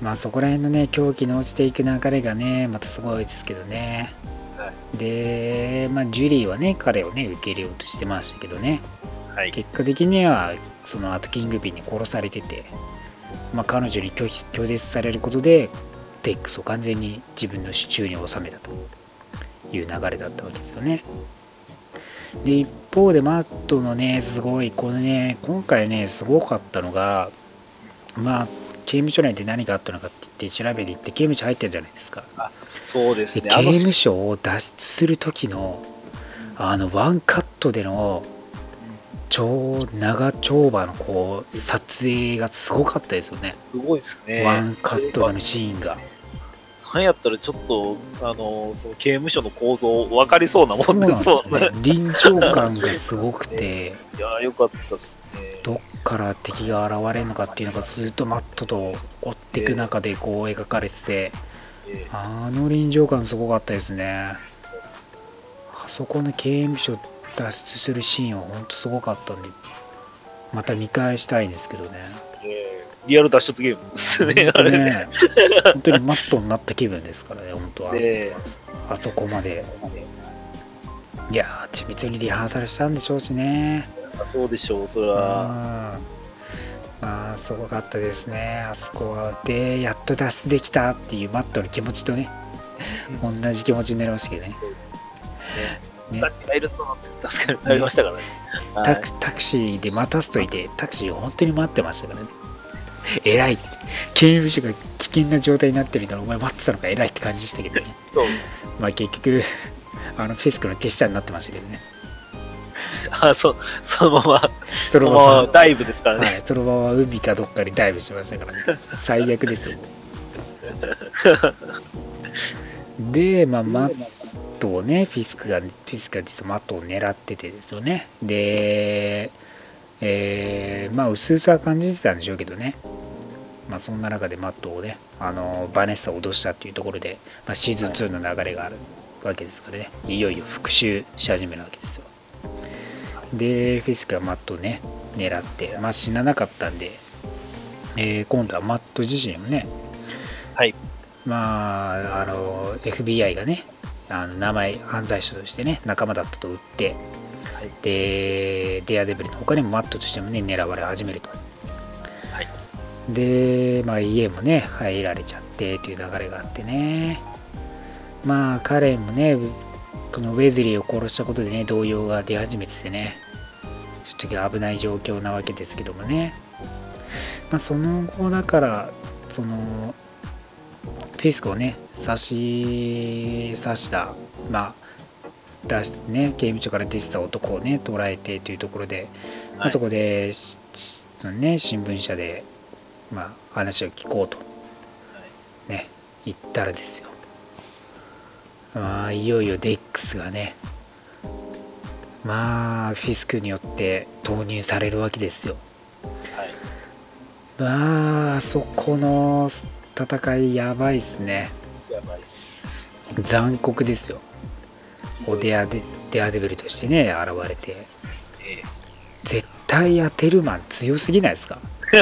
まあそこら辺のね、狂気の落ちていく流れがね、またすごいですけどね。はい。で、まあジュリーはね、彼をね、受け入れようとしてましたけどね。はい。結果的には、その後キングピンに殺されてて、まあ彼女に拒否拒絶されることで、テックスを完全に自分の手中に収めたという流れだったわけですよね。で、一方でマットのね、すごい、このね、今回ね、すごかったのが、まあ、刑務所内で何があったのかって言って調べに行って、刑務所入ってるじゃないですか。そうですね。で刑務所を脱出する時の、あの、ワンカットでの、超長丁場のこう撮影がすごかったですよね。すごいですね。ワンカットでのシーンが。なんやったらちょっと、あの、その刑務所の構造分かりそうなもんでそうなんですよね。臨場感がすごくて、いやー、よかったっすね。どっから敵が現れるのかっていうのがずっとマットと追っていく中でこう描かれてて、えあの臨場感すごかったですね。あそこの刑務所脱出するシーンは本当すごかったんで、また見返したいんですけどね。リアル脱出ゲームですね、あれね。ね、本当にマットになった気分ですからね、本当は。であそこまで。いやー、緻密にリハーサルしたんでしょうしね。そうでしょう、それうんは。まあ、すごかったですね、あそこは。で、やっと脱出できたっていうマットの気持ちとね、同じ気持ちになりましたけどね。タクタクシーで待たせといて、タクシーを本当に待ってましたからね。偉い。刑務所が危険な状態になってるから、お前待ってたのか偉いって感じでしたけどね。そう。まあ結局、あのフェスクの手下になってましたけどね。あ、そう、そのまま、そそのまのまダイブですからね。はい、そのまま海かどっかにダイブしてましたからね。最悪ですよ。で、まあ、マットをね、フィスクが、フィスクが実はマットを狙っててですよね。で、えー、まあ、薄々は感じてたんでしょうけどね。まあ、そんな中でマットをね、あの、バネッサを脅したっていうところで、まあ、シーズン2の流れがあるわけですからね。いよいよ復讐し始めるわけですよ。で、フィスクがマットをね、狙って、まあ、死ななかったんで、えー今度はマット自身もね、はい。まあ、あの、FBI がね、あの名前、犯罪者としてね、仲間だったと売って、はい。で、デアデブリの他にもマットとしてもね、狙われ始めると。はい。で、まあ、家もね、入られちゃってっていう流れがあってね、まあ、彼もね、このウェズリーを殺したことでね、動揺が出始めててね、ちょっと危ない状況なわけですけどもね、まあ、その後だから、その、フィスクをね、刺し、刺した、まあ、出しね、刑務所から出てた男をね、捕らえてというところで、まあ、そこで、しそのね、新聞社で、まあ、話を聞こうと、ね、言ったらですよ。まあ、いよいよデックスがね、まあ、フィスクによって投入されるわけですよ。はい。まあ、そこの戦いやばいっすね。やばいっす。残酷ですよ。こうデアデデアデビルとしてね、現れて。え絶対当てるマン強すぎないですか？え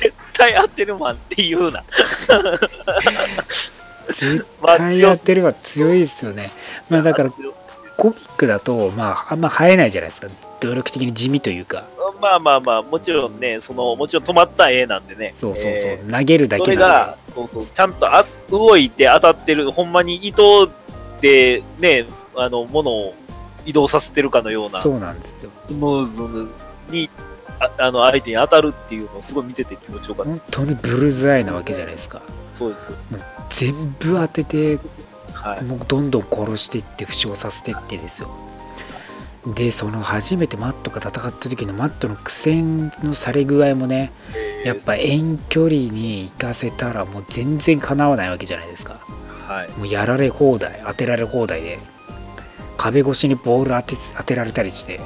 絶対当てるマンって言うな。絶まあ対当てるマン強いですよね。まあだから、コミックだと、まあ、あんま生えないじゃないですか。努力的に地味というか。まあまあまあ、もちろんね、その、もちろん止まった絵なんでね。そうそうそう。え投げるだーそけなんでれが、そうそう、ちゃんとあ動いて当たってる、ほんまに糸でね、あの、ものを移動させてるかのような、スそうなんですよ。ムーズに、ああの、相手に当たるっていうのをすごい見てて気持ちよかった。本当にブルーズアイなわけじゃないですか。そうですよ。もう全部当てて、はい。もうどんどん殺していって、負傷させていってですよ。で、その初めてマットが戦った時のマットの苦戦のされ具合もね、やっぱ遠距離に行かせたらもう全然かなわないわけじゃないですか。はい。もうやられ放題、当てられ放題で、壁越しにボール当て当てられたりして、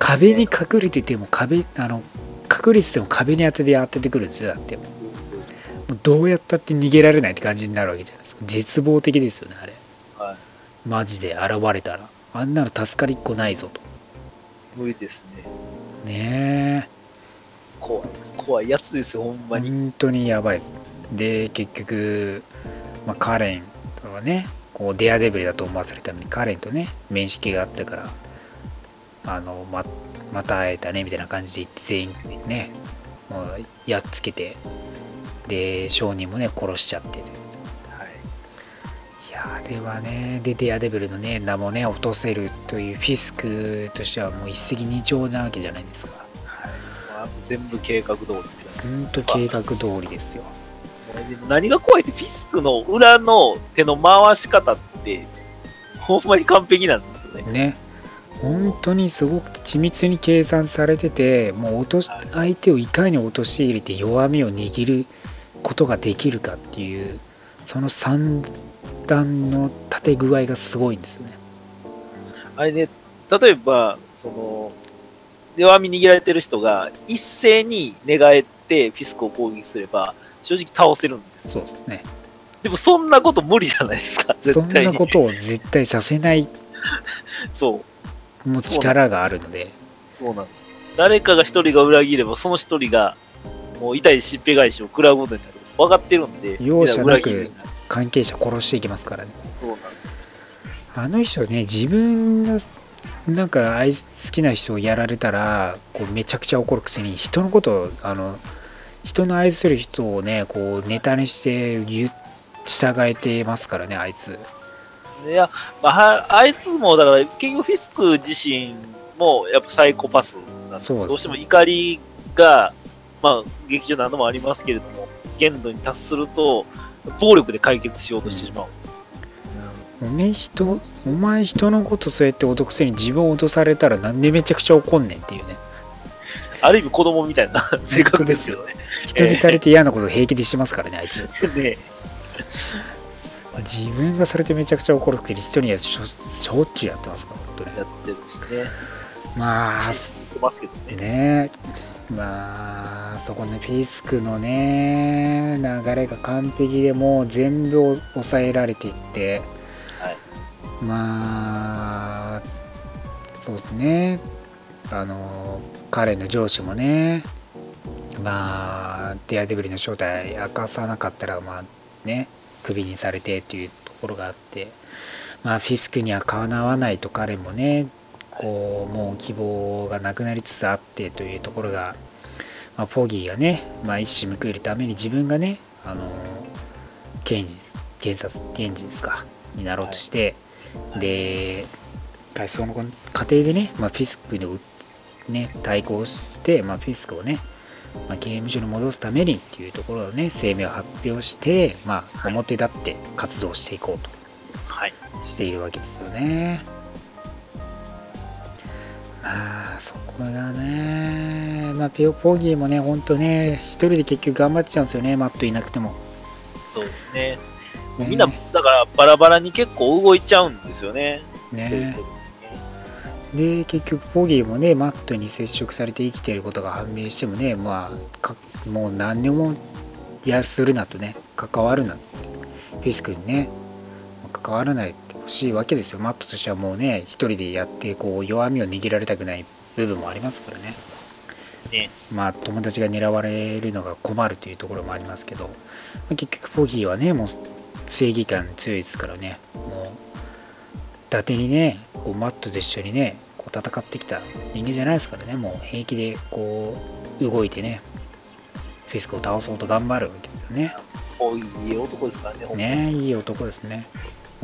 壁に隠れてても壁、あの、隠れてても壁に当てて当ててくるんですよ、だって。もうどうやったって逃げられないって感じになるわけじゃないですか。絶望的ですよね、あれ。はい。マジで現れたら。あんなの助かりっこないぞと。無理ですね。ねえ。怖い。怖いやつですよ、ほんまに。本当にやばい。で、結局、まあ、カレンとはね、こうデアデビルだと思わせるためにカレンとね、面識があったから、あの、ま、また会えたね、みたいな感じで言って、全員ね、もうやっつけて、で、商人もね、殺しちゃって。はい。いやあれはね、で、デアデビルのね、名もね、落とせるというフィスクとしてはもう一石二鳥なわけじゃないですか。はいまあ、全部計画通りみたいな。ほんと計画通りですよ。何が怖いって、フィスクの裏の手の回し方って、ほんまに完璧なんですよね。ね。本当にすごく緻密に計算されてて、もう落としはい相手をいかに陥れて弱みを握ることができるかっていう、その三段の立て具合がすごいんですよね。あれね、例えば、その、弱み握られてる人が一斉に寝返ってフィスクを攻撃すれば、正直倒せるんですよ。そうですね。でもそんなこと無理じゃないですか、絶そん対に。なことを絶対させない そう。もう力があるので、そうなんです。誰かが一人が裏切れば、その一人が、もう痛いしっぺ返しを食らうことになる。分かってるんで、容赦なくみん裏切るしない関係者殺していきますからね。そうなんです。あの人ね、自分がなんか愛好きな人をやられたら、こうめちゃくちゃ怒るくせに、人のことを、あの、人の愛する人をね、こうネタにして従えてますからね、あいつ。いや、まあ、はあいつも、だから、結局フィスク自身も、やっぱサイコパスなんでうですどうしても怒りが、まあ、劇場何度もありますけれども、限度に達すると、暴力で解決しようとしてしまう。おめえ人、お前人のことそうやって脅くくせに自分を脅されたらなんでめちゃくちゃ怒んねんっていうね。ある意味子供みたいな性格ですよね。人にされて嫌なこと平気でしますからね、あいつ。ね自分がされてめちゃくちゃ怒るくせに人にはしょしょっちゅうやってますから、本当に。やってるしね。まあ、ね。ねまあそこねフィスクのね流れが完璧でもう全部を抑えられていってはい。まあそうですねあの彼の上司もねまあデアデビルの正体明かさなかったらまあねクビにされてというところがあってまあフィスクにはかなわないと彼もねこうもう希望がなくなりつつあってというところが、まあ、フォギーがね、まあ、一矢報いるために自分がねあの検事検察検事ですかになろうとして、はい。でその過程でね、まあ、フィスクに、ね、対抗して、まあ、フィスクをね、まあ、刑務所に戻すためにっていうところをね声明を発表して、まあ、表立って活動していこうとはい。しているわけですよね。まあ、そこがね、まあ、ペオポギーもね、ほんとね、一人で結局頑張っちゃうんですよね、マットいなくても。そうですね。ねみんな、だから、バラバラに結構動いちゃうんですよね。ねで、結局、ポギーもね、マットに接触されて生きていることが判明してもね、まあ、かもう何でもやするなとね、関わるなって、フィスクにね、関わらないでほしいわけですよ。マットとしてはもうね、一人でやって、こう、弱みを握られたくない部分もありますからね。ね。まあ、友達が狙われるのが困るというところもありますけど、まあ結局、ポギーはね、もう正義感強いですからね、もう、伊達にね、こうマットと一緒にね、こう戦ってきた人間じゃないですからね、もう平気でこう動いてね、フィスクを倒そうと頑張るわけですよね。こういい男ですからね、ねいい男ですね。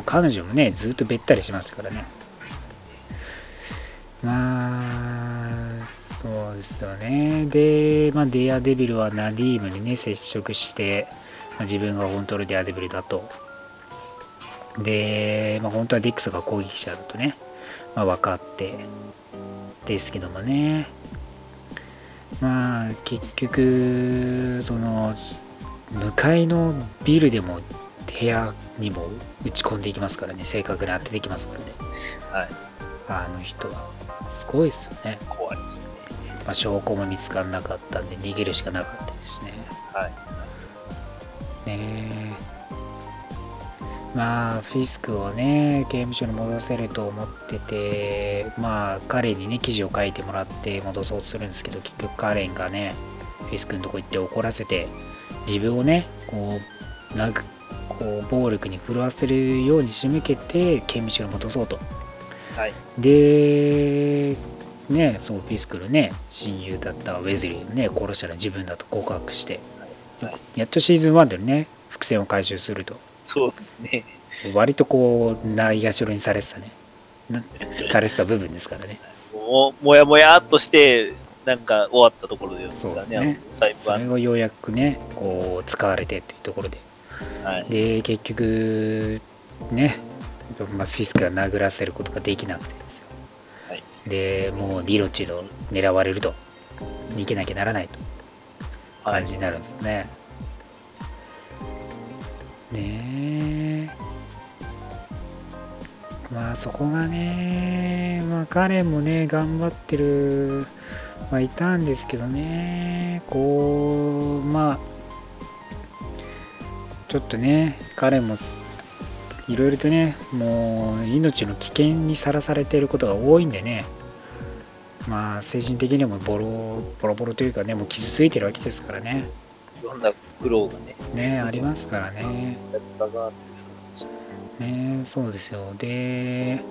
彼女もね、ずっとべったりしましたからね。まあ、そうですよね。で、まあ、デアデビルはナディームにね、接触して、まあ自分が本当のデアデビルだと。で、まあ、本当はディックスが攻撃者だとね、まあ、分かって、ですけどもね。まあ、結局、その、向かいのビルでも部屋にも打ち込んでいきますからね、正確に当ててきますからね。はい。あの人は。すごいですよね。怖いですね。まあ、証拠も見つからなかったんで逃げるしかなかったですしね。はい。ねえまあ、フィスクをね、刑務所に戻せると思ってて、まあ、彼にね、記事を書いてもらって戻そうとするんですけど、結局カレンがね、フィスクのとこ行って怒らせて、自分をね、こう、なんか、こう、暴力に震わせるように仕向けて、刑務所に戻そうと。はい。で、ね、そう、フィスクのね、親友だったウェズリーをね、殺したら自分だと告白して、はい。やっとシーズン1でね、伏線を回収すると。そうですね。割とこう、ないがしろにされてたね。なされてた部分ですからね。ももやもやっとして、なんか終わったところですからね、ねそれ判。がようやくね、こう、使われてっていうところで。はい。で、結局、ね、まあ、フィスクが殴らせることができなくてですよ。はい。で、もうリロチの狙われると、逃げなきゃならないとはい感じになるんですよね。ね。まあそこがね、まあ彼もね、頑張ってる、まあいたんですけどね、こう、まあ、ちょっとね、彼もいろいろとね、もう命の危険にさらされていることが多いんでね、まあ精神的にもボロボロボロというかね、もう傷ついてるわけですからね、ろんな苦労がね、ね、ありますからね。ねそうですよ。で、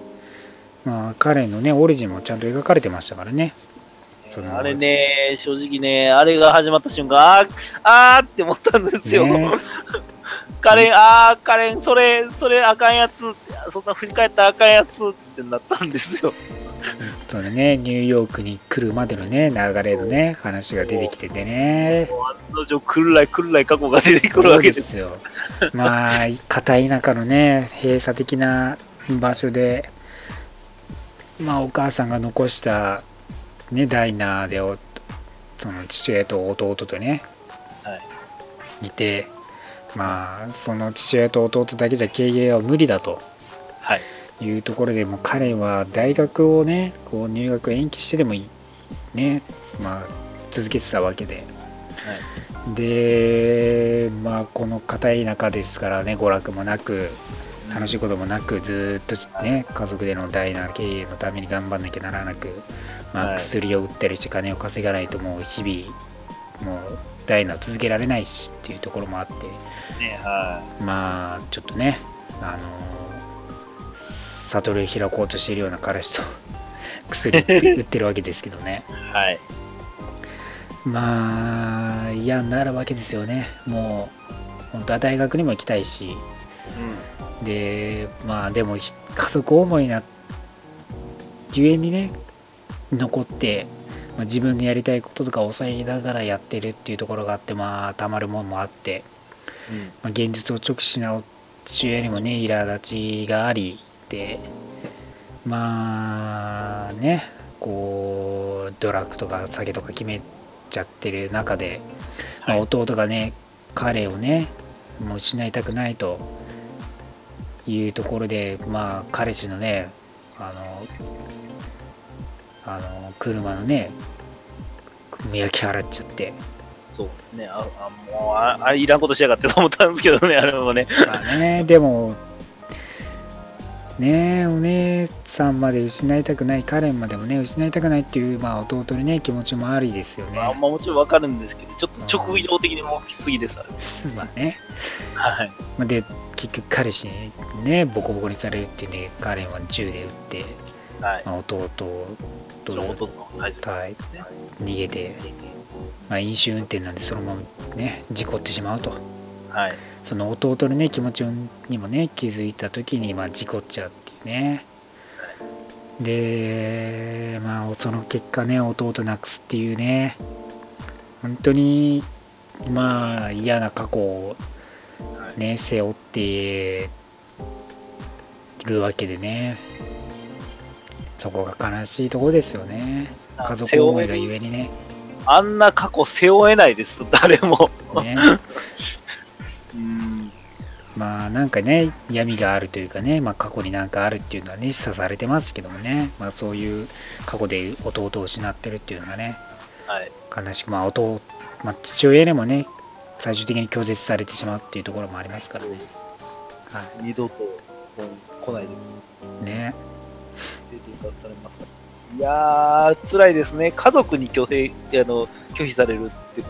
まあ、彼のね、オリジンもちゃんと描かれてましたからね。あれね、正直ね、あれが始まった瞬間、あー、あーって思ったんですよ。ねカレン、あー、カレン、それ、それあかんやつ、そんな振り返ったらあかんやつってなったんですよ。そのね、ニューヨークに来るまでのね、流れのね、話が出てきててね。もう案の定、くるらいくるらい過去が出てくるわけです。よ。まあ、片田舎のね、閉鎖的な場所で、まあ、お母さんが残した、ね、ダイナーでお、その父親と弟とね、はい。いて、まあ、その父親と弟だけじゃ経営は無理だとはい。いうところでもう彼は大学をね、こう入学延期してでもいい、ね、まあ、続けてたわけで。はい。で、まあ、この硬い中ですからね、娯楽もなく、楽しいこともなく、ずーっとね、家族での大な経営のために頑張んなきゃならなく、まあ、はい薬を売ったりして金を稼がないと、もう日々、もうダイナを続けられないしっていうところもあって、ね、はまあ、ちょっとね、あの悟りを開こうとしているような彼氏と 薬売ってるわけですけどね。い。はい。まあ、嫌になるわけですよね。もう、本当は大学にも行きたいし、うで、まあでもひ家族思いな、ゆえにね、残って、まあ、自分のやりたいこととか抑えながらやってるっていうところがあって、まあ、たまるもんもあって、ん。うん。まあ、現実を直視しな父親にもね、苛立ちがあり、で、まあね、こう、ドラッグとか酒とか決めちゃってる中で、ま弟がね、彼をね、もう失いたくないというところで、まあ、彼氏のね、あの、あの、車のね、焼き払っちゃって、そうね。あ、あもうあ、あいらんことしやがってと思ったんですけどね、あれもね。まあね、でも、ねえ、お姉さんまで失いたくない、カレンまでもね、失いたくないっていう、まあ、弟にね、気持ちもありですよね。まあ、まあもちろんわかるんですけど、ちょっと直情的にもきすぎです、あれ。まあね。はい。まあで、結局彼氏にね、ボコボコにされるっていうんで、カレンは銃で撃って、はい。まあ、弟と弟の大丈夫はいですね。逃げて、まあ、飲酒運転なんで、そのままね、事故ってしまうと。はい。その弟のね、気持ちにもね、気づいた時に、まあ、事故っちゃうっていうね。で、まあ、その結果ね、弟なくすっていうね、本当に、まあ、嫌な過去をはい。ね、背負ってるわけでね、そこが悲しいところですよね。家族思いがゆえにね。あんな過去背負えないです、誰も。ね うん。まあなんかね、闇があるというかね、まあ過去になんかあるっていうのはね、示唆されてますけどもね、まあそういう過去で弟を失ってるっていうのがね、はい。悲しく、まあ弟、まあ父親にもね、最終的に拒絶されてしまうっていうところもありますからね。は二度と来ないでい。ね。出されますから。いやー、辛いですね。家族に拒否あの拒否されるってね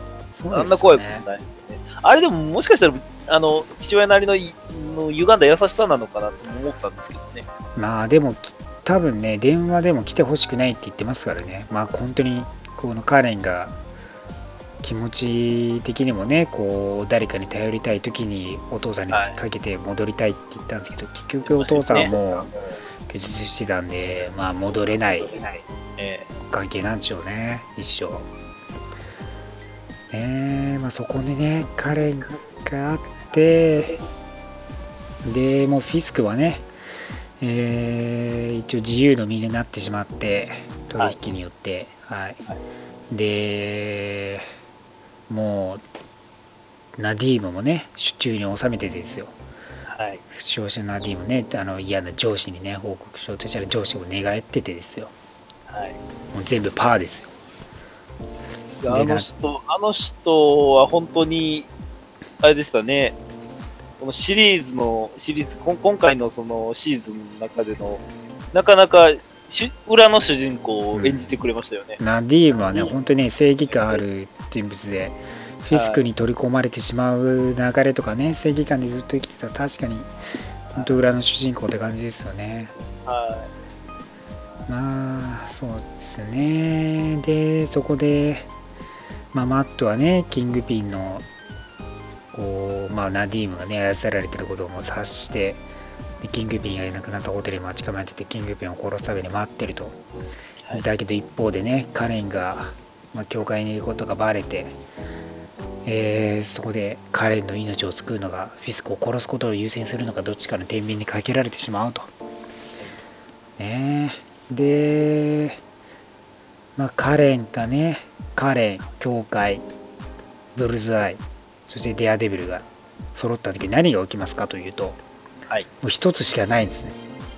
あんな怖いことないですね。あれでももしかしたら、あの、父親なりのいの歪んだ優しさなのかなと思ったんですけどね。まあでもき多分ね電話でも来てほしくないって言ってますからね。まあ本当にこのカレンが気持ち的にもねこう誰かに頼りたい時にお父さんにかけて戻りたいって言ったんですけど、結局お父さんはもう拒絶してたんでまあ戻れないえ関係なんでしょうね一生。ねえまあそこでねカレンがあってでもうフィスクはねえー一応自由の身になってしまって取引によって。はい、でもうナディームもね手中に収めてですよ。はい。負傷者ナディームねあの嫌な上司にね報告しようとしたら上司も寝返っててですよ。はい。もう全部パーですよ。あの人、あの人は本当に、あれでしたね、このシリーズの、シリーズ、今回のそのシーズンの中での、なかなかし裏の主人公を演じてくれましたよね。ナディームはね、本当に正義感ある人物で、フィスクに取り込まれてしまう流れとかね、正義感でずっと生きてた、確かに、本当、裏の主人公って感じですよね。はまあ、そうですね。で、そこで、まあ、マットはね、キングピンの、こう、まあ、ナディームがね、操られてることも察して、でキングピンがいなくなったホテルに待ち構えてて、キングピンを殺すために待ってると。はいだけど一方でね、カレンが、まあ、教会にいることがバレて、えーそこでカレンの命を救うのが、フィスクを殺すことを優先するのか、どっちかの天秤にかけられてしまうと。ねえで、まあ、カレンがね、カレン、教会、ブルズアイ、そしてデアデビルが揃った時何が起きますかというと、もはい。う一つしかないんですね。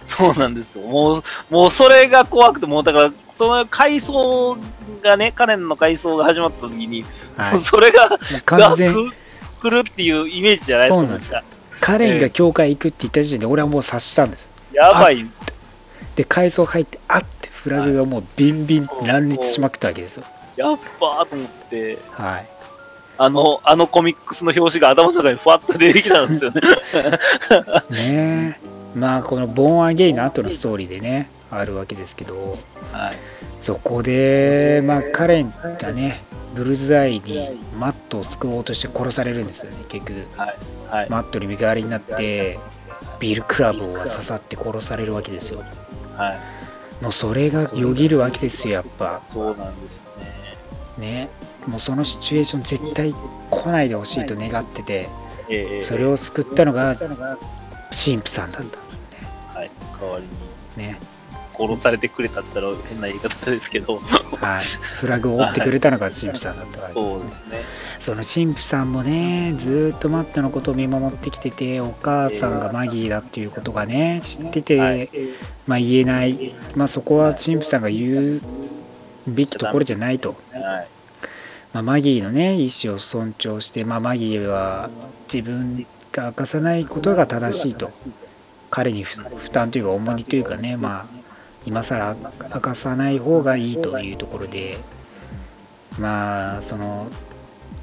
そうなんですよ。もう、もうそれが怖くて、もうだから、その回想がね、カレンの回想が始まった時に、はいそれが、完全が来るっていうイメージじゃないですか。そうなんですよカレンが教会行くって言った時点で俺はもう察したんです。やばいんですで、階層入って、あってフラグがもうビンビン乱立しまくったわけですよ。やっばーと思って、はい。あの、あのコミックスの表紙が頭の中にふわっと出てきたんですよね。ねえ。まあ、このボーンアゲインの後のストーリーでね、あるわけですけど、はい。そこで、まあ、カレンがね、ブルズアイにマットを救おうとして殺されるんですよね、結局。はい。はい。マットに身代わりになって、ビールクラブが刺さって殺されるわけですよ。はい。もうそれがよぎるわけですよ、やっぱ。そうなんですね。ね。もうそのシチュエーション絶対来ないでほしいと願ってて、ええそれを救ったのが神父さんだったんですよはい。代わりにね。ね。殺されてくれたったら変な言い方ですけど。はい。フラグを折ってくれたのが神父さんだったわけですね。そうですね。その神父さんもね、ずーっとマットのことを見守ってきてて、お母さんがマギーだっていうことがね、知ってて、はいまあ言えない、まあそこは神父さんが言うべきところじゃないと。はい。まあ、マギーのね、意思を尊重して、まあ、マギーは自分が明かさないことが正しいと。彼に負負担というか重荷というかね、まあ、今更明かさない方がいいというところで、まあ、その、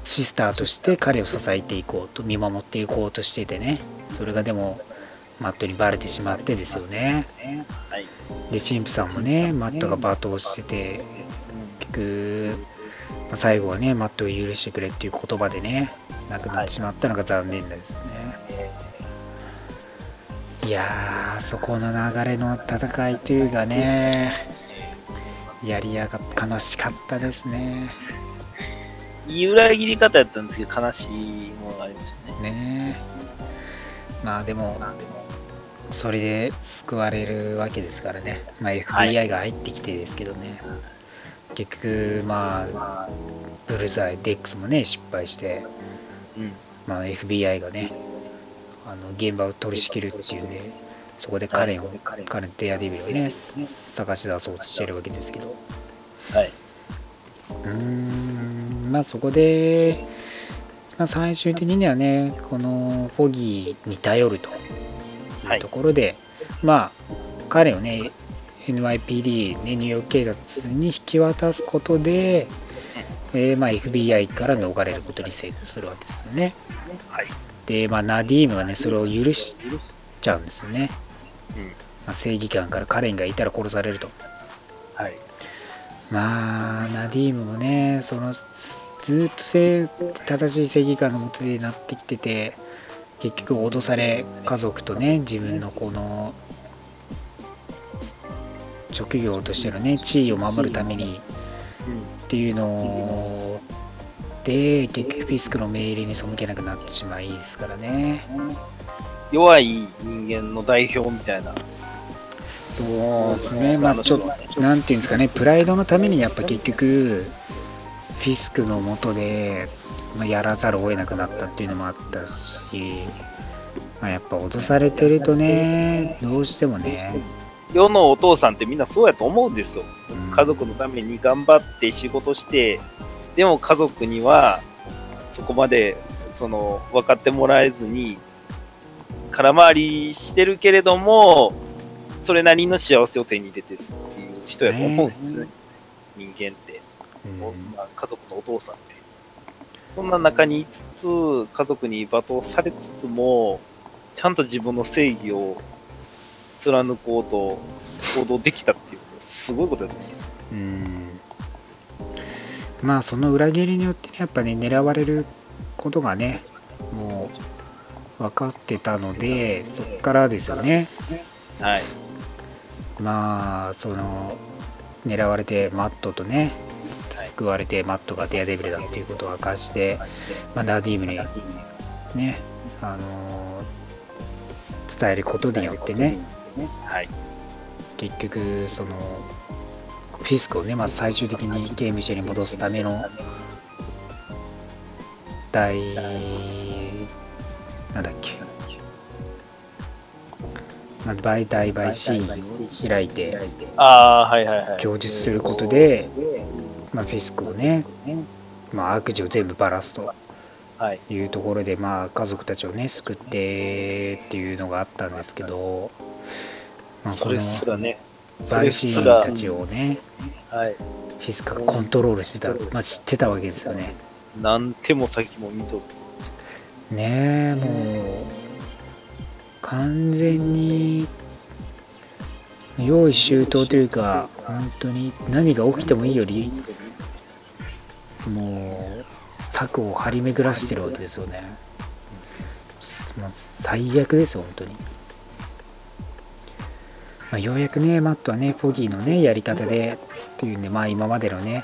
シスターとして彼を支えていこうと、見守っていこうとしててね、それがでも、マットにバレてしまってですよね。はい。で、神父さんもね、マットが罵倒してて、結局、まあ最後はね、マットを許してくれっていう言葉でね、亡くなってしまったのが残念ですよね。いやー、そこの流れの戦いというかね、やりやが悲しかったですね。いい裏切り方やったんですけど、悲しいものがありましたね。ねまあでも、それで救われるわけですからね、まあ、はい FBI が入ってきてですけどね、結局、まあ、ブルズアイ、デックスもね、失敗して、うん。まあ、FBI がね、あの現場を取り仕切るっていうんで、そこでカレンを、カレン、デアデビルをね、探し出そうとしてるわけですけど、はい。うーん、まあそこで、まあ、最終的にはね、このフォギーに頼るというところで、まあ、彼をね、NYPD、ね、ニューヨーク警察に引き渡すことで、えーまあ、FBI から逃れることに成功するわけですよね。はい。で、まあ、ナディームがね、それを許しちゃうんですよね。うん。まあ、正義感からカレンがいたら殺されると。はい。まあ、ナディームもね、そのずずっと正正しい正義感のもとになってきてて、結局脅され、家族とね、自分のこの職業としてのね、地位を守るためにっていうので、結局フィスクの命令に背けなくなってしまいですからね。弱い人間の代表みたいな。そうですね、まあちょっと、なんていうんですかね、プライドのためにやっぱ結局、フィスクのもとで、まあ、やらざるを得なくなったっていうのもあったし、まあ、やっぱ脅されてるとね、どうしてもね、世のお父さんってみんなそうやと思うんですよ。うん家族のために頑張って仕事して、でも家族にはそこまでその分かってもらえずに、空回りしてるけれども、それなりの幸せを手に入れてるっていう人やと思うんですね。人間って、うんまあ、家族のお父さんって。そんな中にいつつ、家族に罵倒されつつも、ちゃんと自分の正義を貫こうと行動できたっていうすごいことだと思う。ん。まあその裏切りによってねやっぱね狙われることがねもう分かってたのでそこからですよね。はい。まあその狙われてマットとねはい救われてマットがデアデビルだっていうことを明かして、まあ、ナディームにねあの伝えることによってねはい。結局そのフィスクをねまず最終的に刑務所に戻すための大なんだっけまあ売買売シーンを開いてああー、はいはいはい。供述することで、まあ、フィスクをね、まあ、悪事を全部ばらすとはい。いうところで、まあ、家族たちをね救ってっていうのがあったんですけど、まあ、この陪たちをねはい。フィスクがコントロールしてた、まあ、知ってたわけですよね。なんても先も見とる。ねえ、もう、完全に、用意周到というか、本当に何が起きてもいいより、もう、策を張り巡らしてるわけですよね。もう最悪ですよ、本当に。まあ、ようやくね、マットはね、フォギーのね、やり方で、っていうんで、まあ今までのね、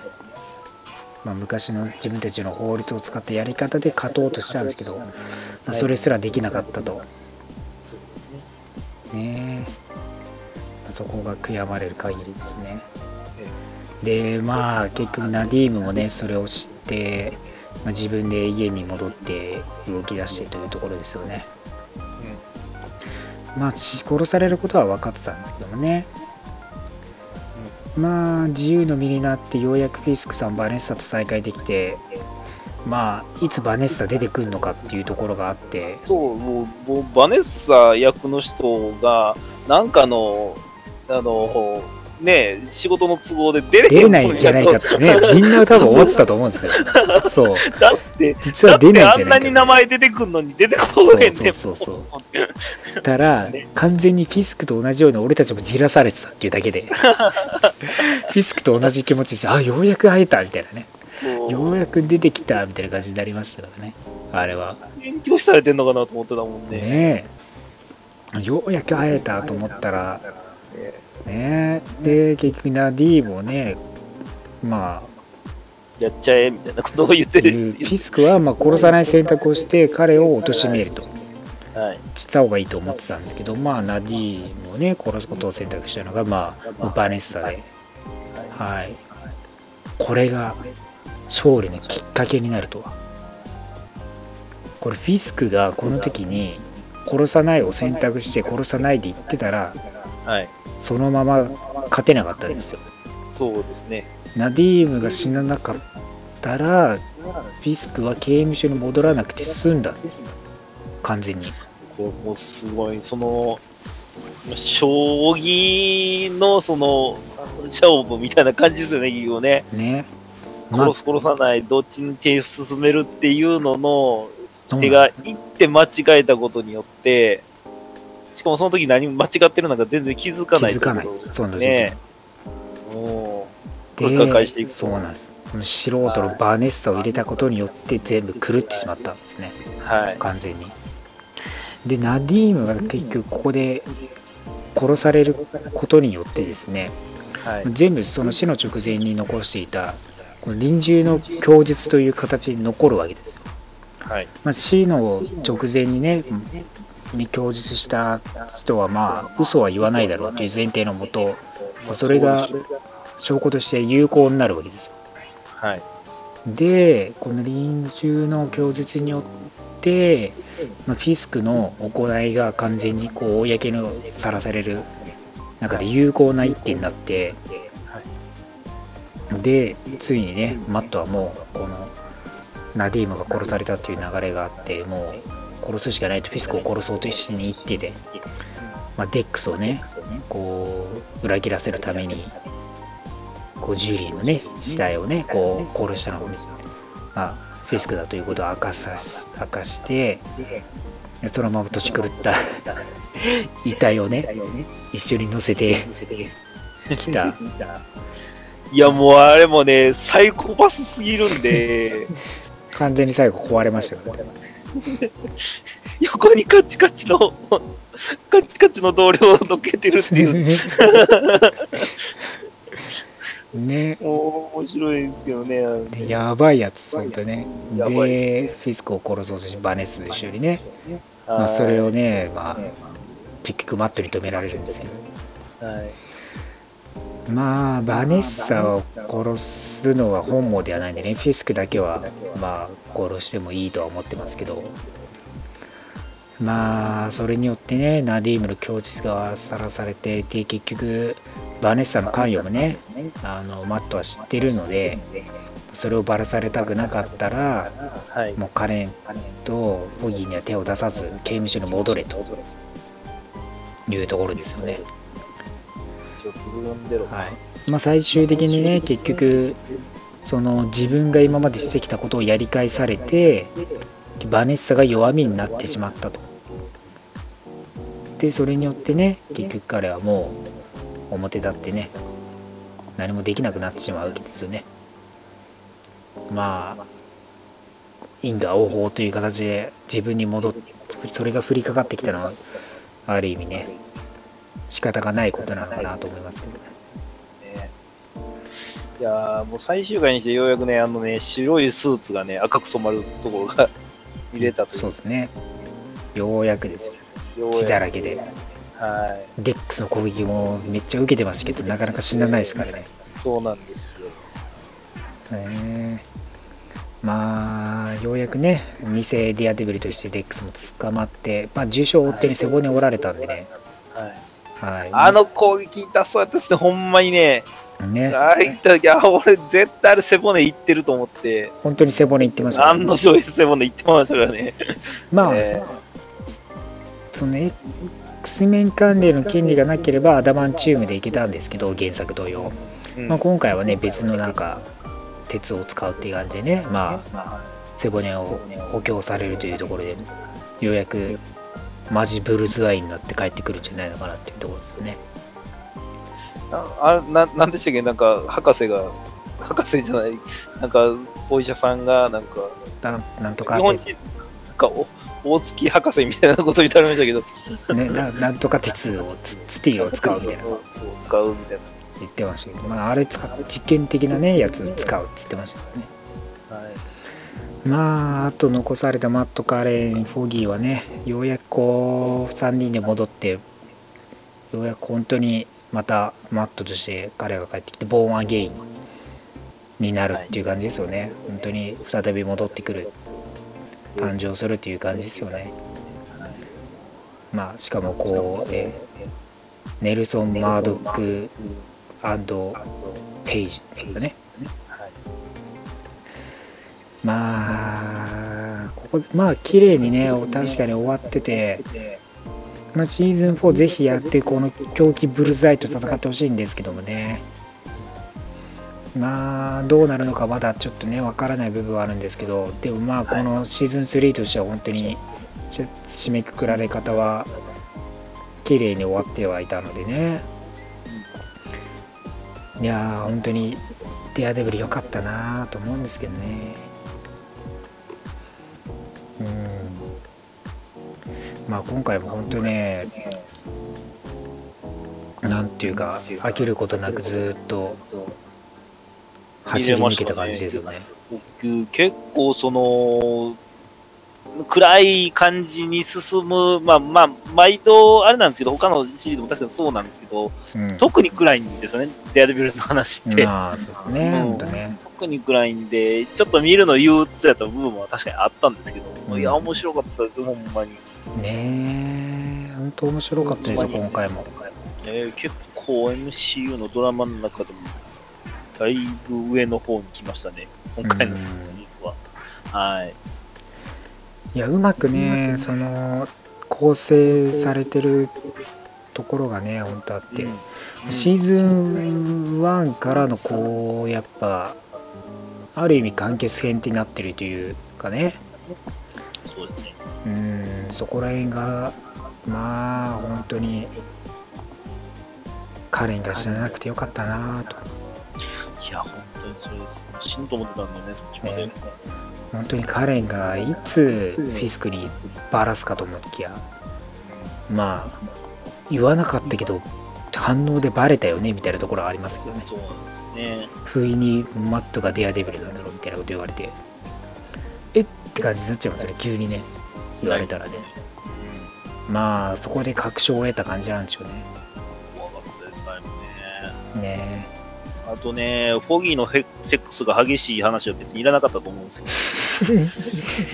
まあ、昔の自分たちの法律を使ったやり方で勝とうとしたんですけど、まあそれすらできなかったと。ねえそこが悔やまれる限りですね。で、まあ結局ナディームもね、それを知って、まあ、自分で家に戻って動き出してというところですよね。まあし殺されることは分かってたんですけどもね。まあ自由の身になってようやくフィスクさんバネッサと再会できてまあいつバネッサ出てくるのかっていうところがあってそう、もうバネッサ役の人が、なんかの、あの、ね、仕事の都合で出れ出れないんじゃないかってね。みんな多分思ってたと思うんですよ。そう。だって、実は出ないんじゃないかあんなに名前出てくんのに出てこへんねんそうそうそうたら完全にフィスクと同じように俺たちもじらされてたっていうだけで。フィスクと同じ気持ちですあようやく会えたみたいなね。ようやく出てきたみたいな感じになりましたからね。あれは。勉強されてんのかなと思ってたもんね。ねえ。ようやく会えたと思ったらね。えで結局ナディーもねまやっちゃえ、みたいなことを言っあてる。フィスクはまあ殺さない選択をして彼を貶めると。はい。した方がいいと思ってたんですけどまあナディーもね殺すことを選択したのがまあバネッサで。はい。これが勝利のきっかけになるとは。これフィスクがこの時に殺さないを選択して殺さないで言ってたらはい。そのまま勝てなかったんですよそうですね。ナディームが死ななかったらフィスクは刑務所に戻らなくて済んだんです完全にこれもうすごい、その、将棋の、その、勝負みたいな感じですよね、結局ね。ねま殺す殺さない、どっちに手進めるっていうのの、手が一手間違えたことによって、しかもその時何も間違ってるなんか全然気づかない気づかないということその時ね。もう、でしていくとそうなんですこの素人のバーネッサを入れたことによって全部狂ってしまったんですねはい。完全にでナディームが結局ここで殺されることによってですねはい。全部その死の直前に残していたこの臨終の供述という形に残るわけですよ、はい。まあ、死の直前にねに供述した人はまあ嘘は言わないだろうという前提のもとそれが証拠として有効になるわけですよはい。でこの臨終の供述によって、まあ、フィスクの行いが完全にこう公にさらされる中で有効な一手になってでついにねマットはもうこのナディームが殺されたという流れがあってもう殺すしかないとフィスクを殺そうと一緒に一手で、まあ、デックスをねこう裏切らせるためにこうジュリーのね死体をねこう殺したのを、まあ、フィスクだということを明かさ明かしてそのまま年狂った 遺体をね一緒に乗せてきた。いや、もうあれもね、サイコパスすぎるんで、完全に最後壊れましたよね 横にカチカチの、カチカチの同僚を乗っけてるっていう、ね。面白いですけどね。でやばいやつ本当ね。でフィスクを殺そうとしてバネスと一緒にね、まあ、はいそれをね、まあ、結局マットに止められるんですけど。はい。まあバネッサを殺すのは本望ではないんでねフィスクだけはまあ殺してもいいとは思ってますけどまあそれによってねナディームの供述がさらされてで結局バネッサの関与もねあのマットは知ってるのでそれをばらされたくなかったらはい。もうカレンとボギーには手を出さず刑務所に戻れというところですよね。はい。まあ、最終的にね結局その自分が今までしてきたことをやり返されてバネッサが弱みになってしまったと。でそれによってね結局彼はもう表立ってね何もできなくなってしまうわけですよね。まあ因果応報という形で自分に戻ってそれが降りかかってきたのはある意味ね仕方がないことなのかなと思いますけどねねいやーもう最終回にしてようやくね、あのね、白いスーツがね、赤く染まるところが見れたという。そうですね。ようやくですよ。血だらけで。はデックスの攻撃もめっちゃ受けてますけど、なかなか死なないですからね。い。そうなんですよ。ねまあ、ようやくね、偽デアデビルとしてデックスも捕まって、まあ、重傷を負ってに背骨折られたんでね。はい。はい。あの攻撃痛そうやったっすね、ほんまにね。ね、ああいった時、あ、俺絶対あれ背骨いってると思って、本当に背骨いってましたね、案の定背骨いってましたからね。まあ、えその X 面関連の権利がなければアダマンチウムでいけたんですけど、原作同様。ーうんまあ、今回はね、別のなんか、鉄を使うっていう感じでね、まあ、背骨を補強されるというところで、ようやくマジブルズアイになって帰ってくるんじゃないのかなっていうところですよね。あななんでしたっけ、なんか、博士が、博士じゃない、なんか、お医者さんが、なんか、なんなんとか日本人、なんかお、大月博士みたいなこと言ってありましたけど、ね、ななんとか鉄をつスティを使うみたいなそう使うみたい言ってましたけど、まあ、あれ使う実験的なねやつ使うって言ってましたからねな。はい。まああと残されたマット・カレンフォギーはねようやくこう3人で戻ってようやく本当にまたマットとして彼が帰ってきてボーンアゲインになるっていう感じですよね、本当に再び戻ってくる誕生するっていう感じですよねまあしかもこう、えネルソン・マードックペイジですよね。まあ、ここ、まあ、綺麗にね、確かに終わってて、まあ、シーズン4ぜひやって、この狂気ブルーザイと戦ってほしいんですけどもね。まあどうなるのかまだちょっとねわからない部分はあるんですけどでもまあこのシーズン3としては本当に締めくくられ方は綺麗に終わってはいたのでねいやー本当にデアデブル良かったなと思うんですけどねうんまあ今回も本当ねなんていうか飽きることなくずっと走り抜けた感じですよね。結構その、暗い感じに進む、まあまあ、毎度あれなんですけど、他のシリーズも確かにそうなんですけど、うん、特に暗いんですよね、デアデビルの話って。まあ、そうね、うん本当ね。特に暗いんで、ちょっと見るの憂鬱やった部分は確かにあったんですけど、うんいや、面白かったですよ、ほんまに。ねえ、本当面白かったですよ、今回も。えー結構 MCU のドラマの中でも、だいぶ上の方に来ましたね、今回のシリーズは。はい。いや、うまくね、その、構成されてるところがね、本当あって、うんシーズン1からの、こう、やっぱ、ある意味完結編ってなってるというかね、そうですね。うん、そこら辺が、まあ、本当に、カレンが死ななくてよかったなと。いや、本当にそれです。死ぬと思ってたんだよね、そっちまで。ね本当にカレンがいつフィスクにバラすかと思いきや、まあ、言わなかったけど、反応でバレたよねみたいなところはありますけどね。そうなんですね。不意にマットがデアデビルなんだろうみたいなこと言われて、えっ？て感じになっちゃいますよね、急にね、言われたらね。まあ、そこで確証を得た感じなんでしょうね。あとね、フォギーのヘセックスが激しい話は別にいらなかったと思うんですよ。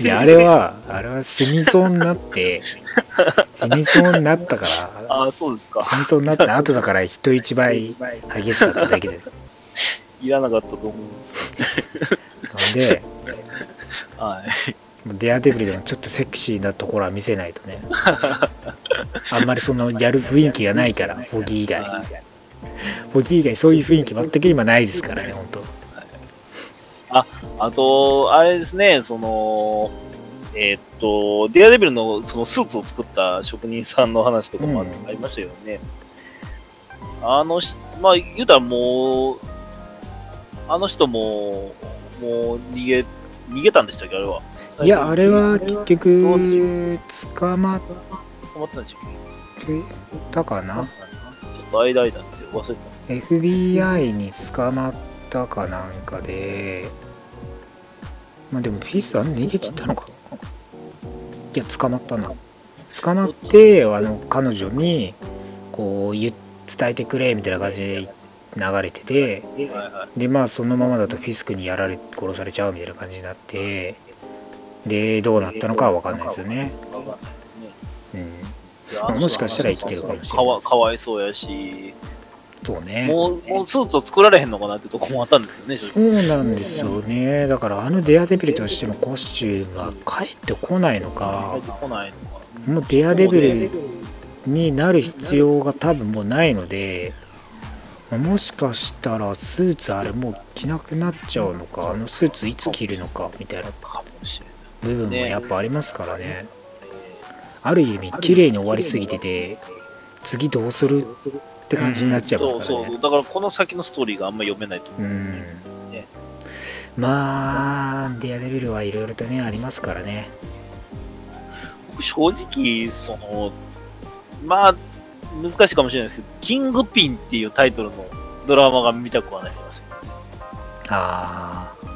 いや、あれは、あれは死にそうになって、死にそうになったから、ああ、そうですか。死にそうになった後だから人一倍激しかっただけです。いらなかったと思うんですなんで。はい。デアデビルでもちょっとセクシーなところは見せないとね。あんまりそのやる雰囲気がないから、フォギー以外。はいフォギー以外そういう雰囲気全く今ないですからね、本当。あと、あれですね、その、えーっと、デアデビルのそのスーツを作った職人さんの話とかもあうんありましたよね。あのし、まあ、言うたらもう、あの人も、もう逃げ、逃げたんでしたっけ、あれは。いや、あれは結局、捕まっ思ってたんでしょうてたかな？ちょっと間間忘れてた。FBI に捕まったかなんかで、まあでもフィスあの逃げ切ったのかいや、捕まったな。捕まって、あの、彼女に、こう、言伝えてくれ、みたいな感じで流れてて。で、まあそのままだとフィスクにやられ、殺されちゃうみたいな感じになって、で、どうなったのかはわかんないですよね。うん。あもしかしたら生きてるかもしれないかわかわいそうやし、そうね。もう、もうスーツを作られへんのかなってとこもあったんですよね、正そ直うなんですよね。だからあのデアデビルとしてのコスチュームは帰ってこないのかのかな。もうデアデビルになる必要が多分もうないので、まあもしかしたらスーツあれもう着なくなっちゃうのか、あのスーツいつ着るのかみたいな。部分もやっぱありますからね。ある意味綺麗に終わりすぎてて、次どうする？って感じになっちゃいますからねそうそう。。だからこの先のストーリーがあんま読めないと思う。うんね。まあ、デアデビルはいろいろとね、ありますからね。僕正直、その、まあ、難しいかもしれないですけど、キングピンっていうタイトルのドラマが見たくはなります。あー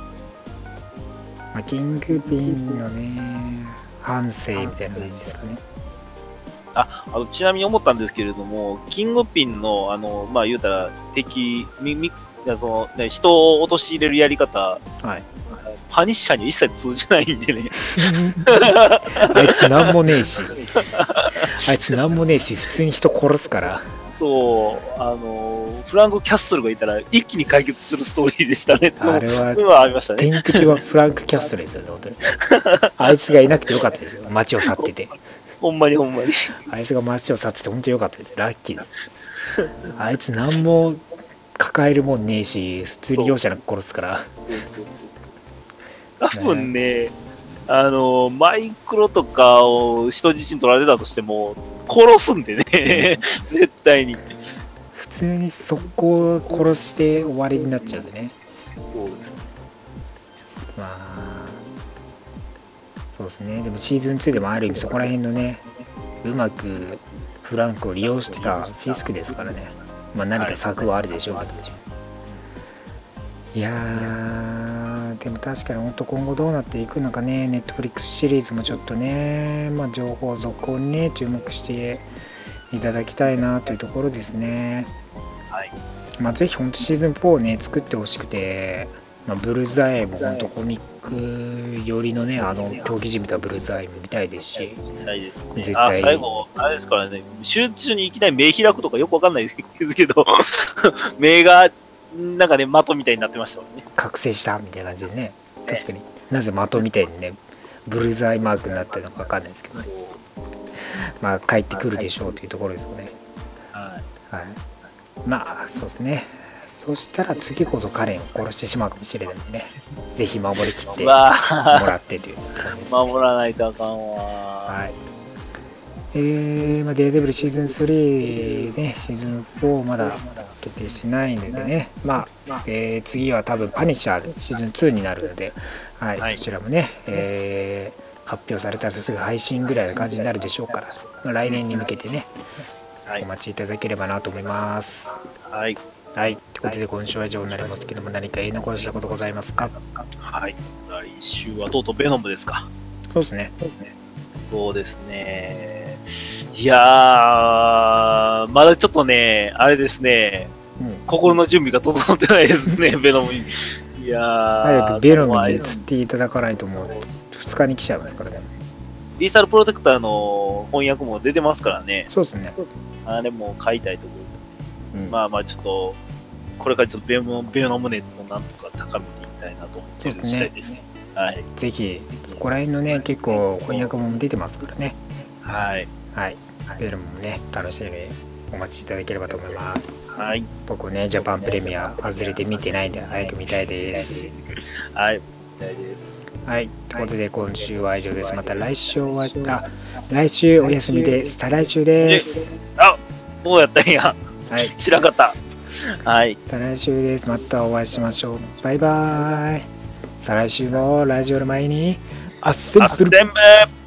まあ、キングピンのね、反省みたいな感じですかね。あ、あの、ちなみに思ったんですけれども、キングピンの、あの、まあ、言うたら、敵、み、み、その、ね、人を陥れるやり方、はい。パニッシャーに一切通じないんでね。あいつなんもねえし、あいつなんもねえし、普通に人殺すから。そう、あの、フランク・キャッスルがいたら一気に解決するストーリーでしたね。あれははありましたね。天敵はフランク・キャッスルですよね、本当に。あいつがいなくてよかったですよ、街を去ってて。ほんまにほんまに。あいつが街を去ってて本当によかったです。ラッキーだ。あいつ何も抱えるもんねえし、普通に容赦なく殺すから。多分ね、あの、マイクロとかを人質に取られたとしても、殺すんでね、絶対に。普通に速攻殺して終わりになっちゃうんでね。そうです。まあ、そうですね。でもシーズン2でもある意味そこら辺のね、うまくフランクを利用してたフィスクですからね。まあ何か策はあるでしょうけど。いやー、でも確かに本当今後どうなっていくのかね、ネットフリックスシリーズもちょっとね、まあ、情報続行にね、注目していただきたいなというところですね。はい。まあ、ぜひ本当シーズン4をね、作ってほしくて、まあ、ブルーズアイも本当コミック寄りのね、あの、狂気じみたブルーズアイも見たいですし、ね。絶対あ、最後、あれですからね、集中にいきなり目開くとかよくわかんないですけど、目が、なんかね、的みたいになってましたもんね。覚醒したみたいな感じでね、確かになぜ的みたいにね、ブルーズアイマークになってるのかわかんないですけどね、まあ、帰ってくるでしょうというところですよね。はい。はい。まあ、そうですね。そしたら次こそカレンを殺してしまうかもしれないんでね、ぜひ守りきってうもわらってという感じです、ね。守らないとあかんわ。はい。えー、まあ、デアデブルシーズン3ね、シーズン4まだ決定してないのでね、まあ、えー次は多分パニッシャーシーズン2になるので、はい、はいそちらもね、えー発表されたらすぐ配信ぐらいの感じになるでしょうから、まあ来年に向けてね、はいお。待ちいただければなと思います。はい。はい、ということで今週は以上になりますけども、何か言い残したことございますかはい。来週はとうとうベノムですか。そうですね。そうですね。いやー、まだちょっとね、あれですね、うん心の準備が整ってないですね、ベノムに。いやー、早くベロムに移リっていただかないともう2日に来ちゃいますからね。ーサルプロテクターの翻訳も出てますからね。そうですね。あれも買いたいところうんまあまあちょっと、これからちょっとベノベノム熱をなんとか高めていきたいなと思ってるそうですね。はい。ぜひ、そこら辺のね、結構翻訳も出てますからね。はい。はい。ベルもね、楽しみにお待ちいただければと思います。はい。僕ね、ジャパンプレミア外れて見てないんで、早く見たいです。はい。みたいです。はい。ということで、今週は以上です。また来週お会いした、来週お休みです。再来週です。あどうやったんや。はい。知らんかった。はい。再来週です。またお会いしましょう。バイバーイ。再来週もラジオの前に、アッセンブルあ全部